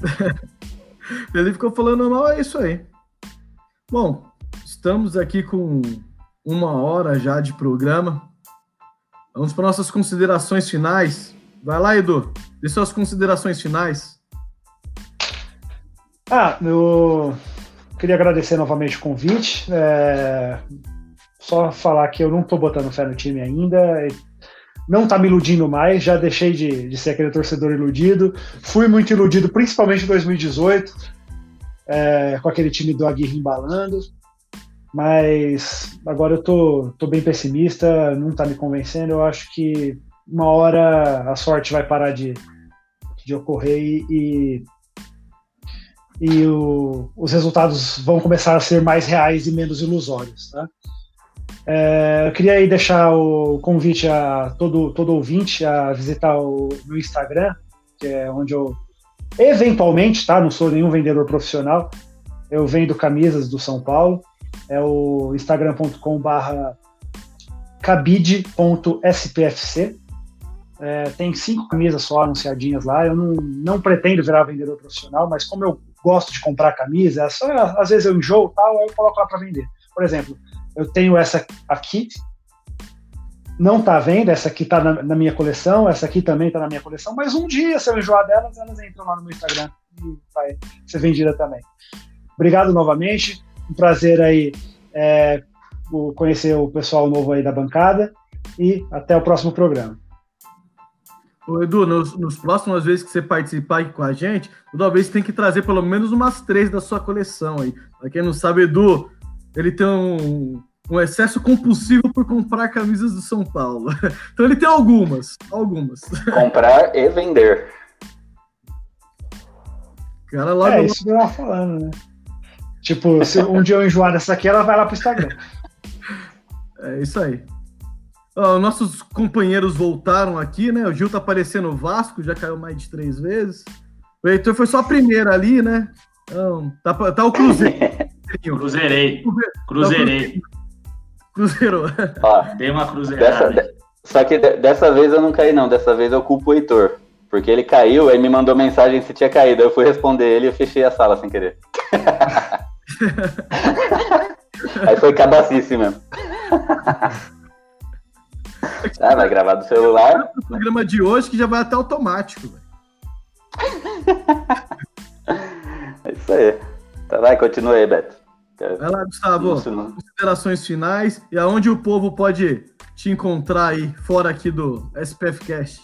[SPEAKER 2] Ele ficou falando mal, é isso aí. Bom, estamos aqui com uma hora já de programa. Vamos para nossas considerações finais. Vai lá, Edu. Dê suas considerações finais.
[SPEAKER 3] Ah, eu queria agradecer novamente o convite. É, Só falar que eu não tô botando fé no time ainda. Não tá me iludindo mais, já deixei de, de ser aquele torcedor iludido. Fui muito iludido, principalmente em 2018, é, com aquele time do Aguirre embalando. Mas agora eu tô, tô bem pessimista, não tá me convencendo. Eu acho que uma hora a sorte vai parar de, de ocorrer e, e o, os resultados vão começar a ser mais reais e menos ilusórios. Tá? É, eu queria aí deixar o convite a todo, todo ouvinte a visitar o meu Instagram, que é onde eu eventualmente, tá? Não sou nenhum vendedor profissional, eu vendo camisas do São Paulo é o instagram.com/barra cabide.spfc. É, tem cinco camisas só anunciadinhas lá. Eu não, não pretendo virar vendedor profissional, mas como eu gosto de comprar camisa, é só, às vezes eu enjoo tal, aí eu coloco lá para vender. Por exemplo, eu tenho essa aqui, não tá vendo, essa aqui tá na, na, minha coleção, essa aqui também tá na minha coleção, mas um dia, se eu enjoar delas, elas entram lá no meu Instagram e vai ser vendida também. Obrigado novamente um prazer aí é, conhecer o pessoal novo aí da bancada e até o próximo programa.
[SPEAKER 2] Ô, Edu, nos, nos próximas vezes que você participar aqui com a gente, toda vez tem que trazer pelo menos umas três da sua coleção aí. Pra quem não sabe, Edu, ele tem um, um excesso compulsivo por comprar camisas do São Paulo. Então ele tem algumas, algumas.
[SPEAKER 1] Comprar e vender.
[SPEAKER 3] Cara, logo, é, isso que eu tava falando, né? Tipo, se um dia eu enjoar dessa aqui, ela vai lá pro Instagram.
[SPEAKER 2] É isso aí. Ó, nossos companheiros voltaram aqui, né? O Gil tá aparecendo no Vasco, já caiu mais de três vezes. O Heitor foi só a primeira ali, né? Então, tá, tá o Cruzeiro.
[SPEAKER 5] Cruzerei. Cruzerei.
[SPEAKER 2] Cruzeirou.
[SPEAKER 5] Ó, Dei uma cruzeirada.
[SPEAKER 1] Dessa, só que dessa vez eu não caí, não. Dessa vez eu culpo o Heitor. Porque ele caiu, aí me mandou mensagem se tinha caído. Eu fui responder ele e eu fechei a sala sem querer. Aí foi cabacice mesmo. Ah, vai gravar do celular.
[SPEAKER 2] O programa de hoje que já vai até automático.
[SPEAKER 1] É isso aí. Tá, vai, continua aí, Beto.
[SPEAKER 2] Vai lá, Gustavo. Considerações finais e aonde o povo pode te encontrar aí, fora aqui do SPF Cast.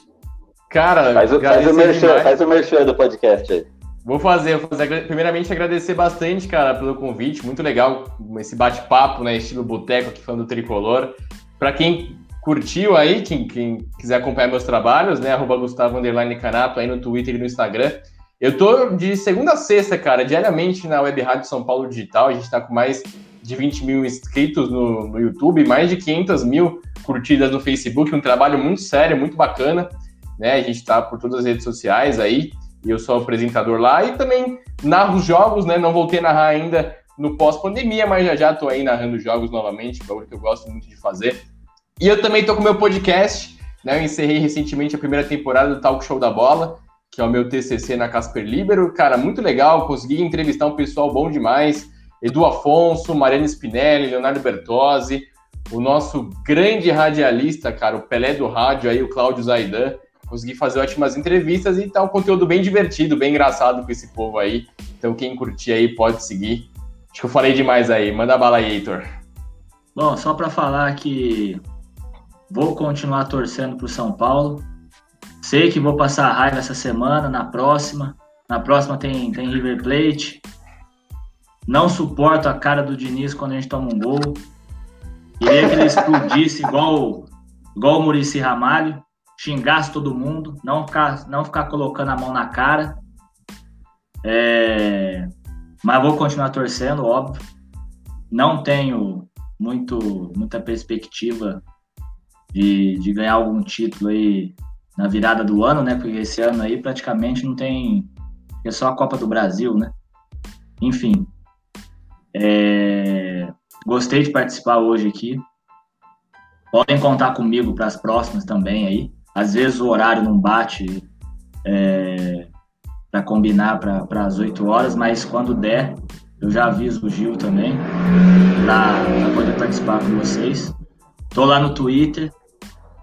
[SPEAKER 1] Cara, faz o, faz o, merchan, faz o merchan do podcast aí.
[SPEAKER 4] Vou fazer, vou fazer, primeiramente agradecer bastante, cara, pelo convite, muito legal esse bate-papo, né, estilo boteco aqui falando do Tricolor. Para quem curtiu aí, quem, quem, quiser acompanhar meus trabalhos, né, arroba Gustavo Underline Canato aí no Twitter e no Instagram. Eu tô de segunda a sexta, cara, diariamente na Web Rádio São Paulo Digital, a gente tá com mais de 20 mil inscritos no, no YouTube, mais de 500 mil curtidas no Facebook, um trabalho muito sério, muito bacana, né, a gente tá por todas as redes sociais aí, e eu sou apresentador lá e também narro os jogos, né? Não voltei a narrar ainda no pós-pandemia, mas já já tô aí narrando jogos novamente, algo que eu gosto muito de fazer. E eu também tô com meu podcast, né? Eu encerrei recentemente a primeira temporada do Talk Show da Bola, que é o meu TCC na Casper Libero. Cara, muito legal, consegui entrevistar um pessoal bom demais. Edu Afonso, Mariana Spinelli, Leonardo Bertozzi, o nosso grande radialista, cara, o Pelé do rádio aí, o Cláudio Zaidan consegui fazer ótimas entrevistas e tá um conteúdo bem divertido, bem engraçado com esse povo aí. Então quem curtir aí pode seguir. Acho que eu falei demais aí. Manda bala aí, Heitor.
[SPEAKER 5] Bom, só para falar que vou continuar torcendo pro São Paulo. Sei que vou passar raiva essa semana, na próxima. Na próxima tem, tem River Plate. Não suporto a cara do Diniz quando a gente toma um gol. Queria que ele explodisse igual, igual o Murici Ramalho xingasse todo mundo, não ficar, não ficar colocando a mão na cara. É, mas vou continuar torcendo, óbvio. Não tenho muito, muita perspectiva de, de ganhar algum título aí na virada do ano, né? Porque esse ano aí praticamente não tem. É só a Copa do Brasil, né? Enfim. É, gostei de participar hoje aqui. Podem contar comigo para as próximas também aí. Às vezes o horário não bate é, para combinar para as 8 horas, mas quando der, eu já aviso o Gil também para poder participar com vocês. Tô lá no Twitter.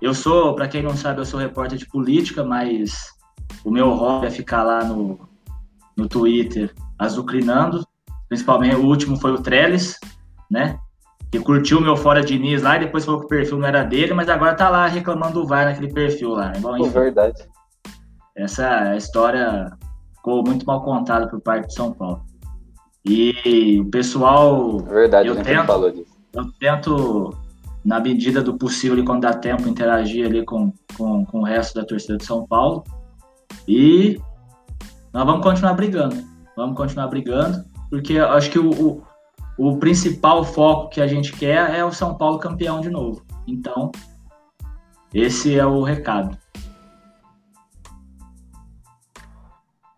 [SPEAKER 5] Eu sou, para quem não sabe, eu sou repórter de política, mas o meu hobby é ficar lá no, no Twitter azucrinando. Principalmente o último foi o Trellis, né? que curtiu meu Fora Diniz lá e depois falou que o perfil não era dele, mas agora tá lá reclamando do VAR naquele perfil lá.
[SPEAKER 1] Bom, enfim, é verdade.
[SPEAKER 5] Essa história ficou muito mal contada por parte de São Paulo. E o pessoal.
[SPEAKER 1] Verdade,
[SPEAKER 5] eu
[SPEAKER 1] gente
[SPEAKER 5] tento,
[SPEAKER 1] falou disso.
[SPEAKER 5] eu tento, na medida do possível, quando dá tempo, interagir ali com, com, com o resto da torcida de São Paulo. E nós vamos continuar brigando. Vamos continuar brigando, porque acho que o, o, o principal foco que a gente quer é o São Paulo campeão de novo. Então, esse é o recado.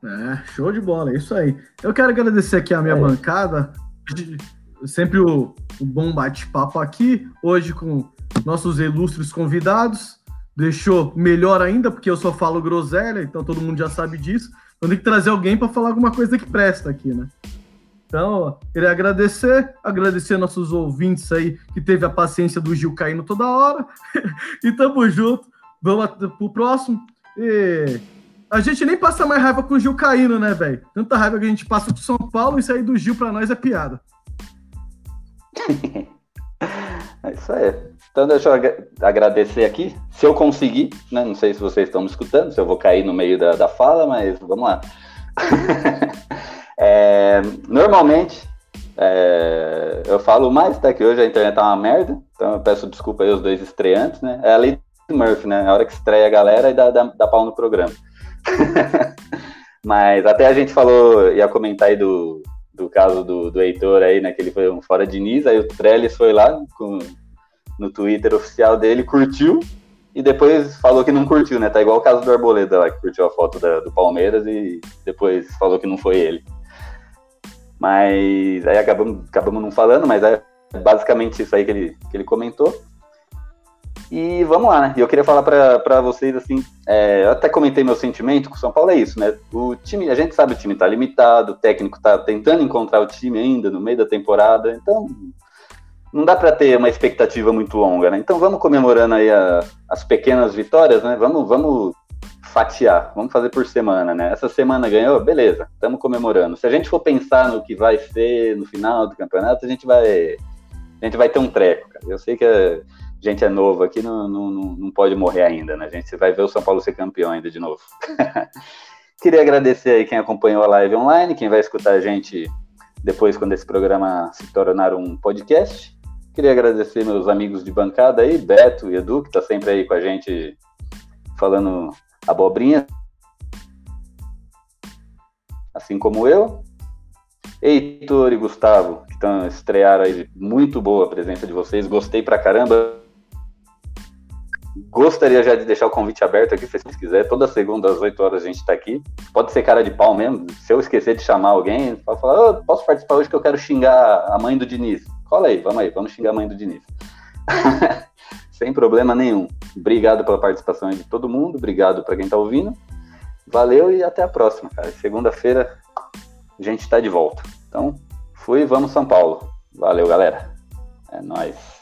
[SPEAKER 2] É, show de bola, é isso aí. Eu quero agradecer aqui a minha
[SPEAKER 1] É.
[SPEAKER 2] bancada. Sempre o, o bom bate-papo aqui, hoje com nossos ilustres convidados. Deixou melhor ainda, porque eu só falo groselha, então todo mundo já sabe disso. Então tem que trazer alguém para falar alguma coisa que presta aqui, né? Então, queria agradecer, agradecer nossos ouvintes aí que teve a paciência do Gil caindo toda hora. e tamo junto. Vamos pro próximo. E a gente nem passa mais raiva com o Gil caindo, né, velho? Tanta raiva que a gente passa com São Paulo e sair do Gil pra nós é piada.
[SPEAKER 1] É isso aí. Então deixa eu agra- agradecer aqui. Se eu conseguir, né? Não sei se vocês estão me escutando, se eu vou cair no meio da, da fala, mas vamos lá. É, normalmente é, eu falo mais, tá? Que hoje a internet tá uma merda, então eu peço desculpa aí aos dois estreantes, né? É a lei do Murphy, né? A hora que estreia a galera e dá, dá, dá pau no programa. Mas até a gente falou, ia comentar aí do, do caso do, do Heitor aí, né? Que ele foi um fora de Nis, aí o Trellis foi lá com, no Twitter oficial dele, curtiu, e depois falou que não curtiu, né? Tá igual o caso do Arboleda lá, que curtiu a foto da- do Palmeiras e depois falou que não foi ele. Mas aí acabamos, acabamos não falando, mas é basicamente isso aí que ele, que ele comentou. E vamos lá, né? E eu queria falar para vocês assim, é, eu até comentei meu sentimento com o São Paulo, é isso, né? O time, a gente sabe o time tá limitado, o técnico tá tentando encontrar o time ainda no meio da temporada, então não dá para ter uma expectativa muito longa, né? Então vamos comemorando aí a- as pequenas vitórias, né? Vamos, vamos fatiar, vamos fazer por semana, né? Essa semana ganhou, beleza, estamos comemorando. Se a gente for pensar no que vai ser no final do campeonato, a gente vai, a gente vai ter um treco, cara. Eu sei que a gente é novo aqui, não, não, não pode morrer ainda, né? A gente vai ver o São Paulo ser campeão ainda de novo. Queria agradecer aí quem acompanhou a live online, quem vai escutar a gente depois quando esse programa se tornar um podcast. Queria agradecer meus amigos de bancada aí, Beto e Edu, que tá sempre aí com a gente falando abobrinha, assim como eu. Heitor e Gustavo, que estão estrearam aí, muito boa a presença de vocês, gostei pra caramba. Gostaria já de deixar o convite aberto aqui, se vocês quiserem. Toda segunda às 8 horas a gente tá aqui. Pode ser cara de pau mesmo. Se eu esquecer de chamar alguém, pode falar, "Ô, posso participar hoje que eu quero xingar a mãe do Diniz. Cola aí, vamos aí, vamos xingar a mãe do Diniz. Sem problema nenhum. Obrigado pela participação de todo mundo, obrigado para quem tá ouvindo. Valeu e até a próxima, cara. Segunda-feira a gente tá de volta. Então, fui, vamos São Paulo. Valeu, galera. É nóis.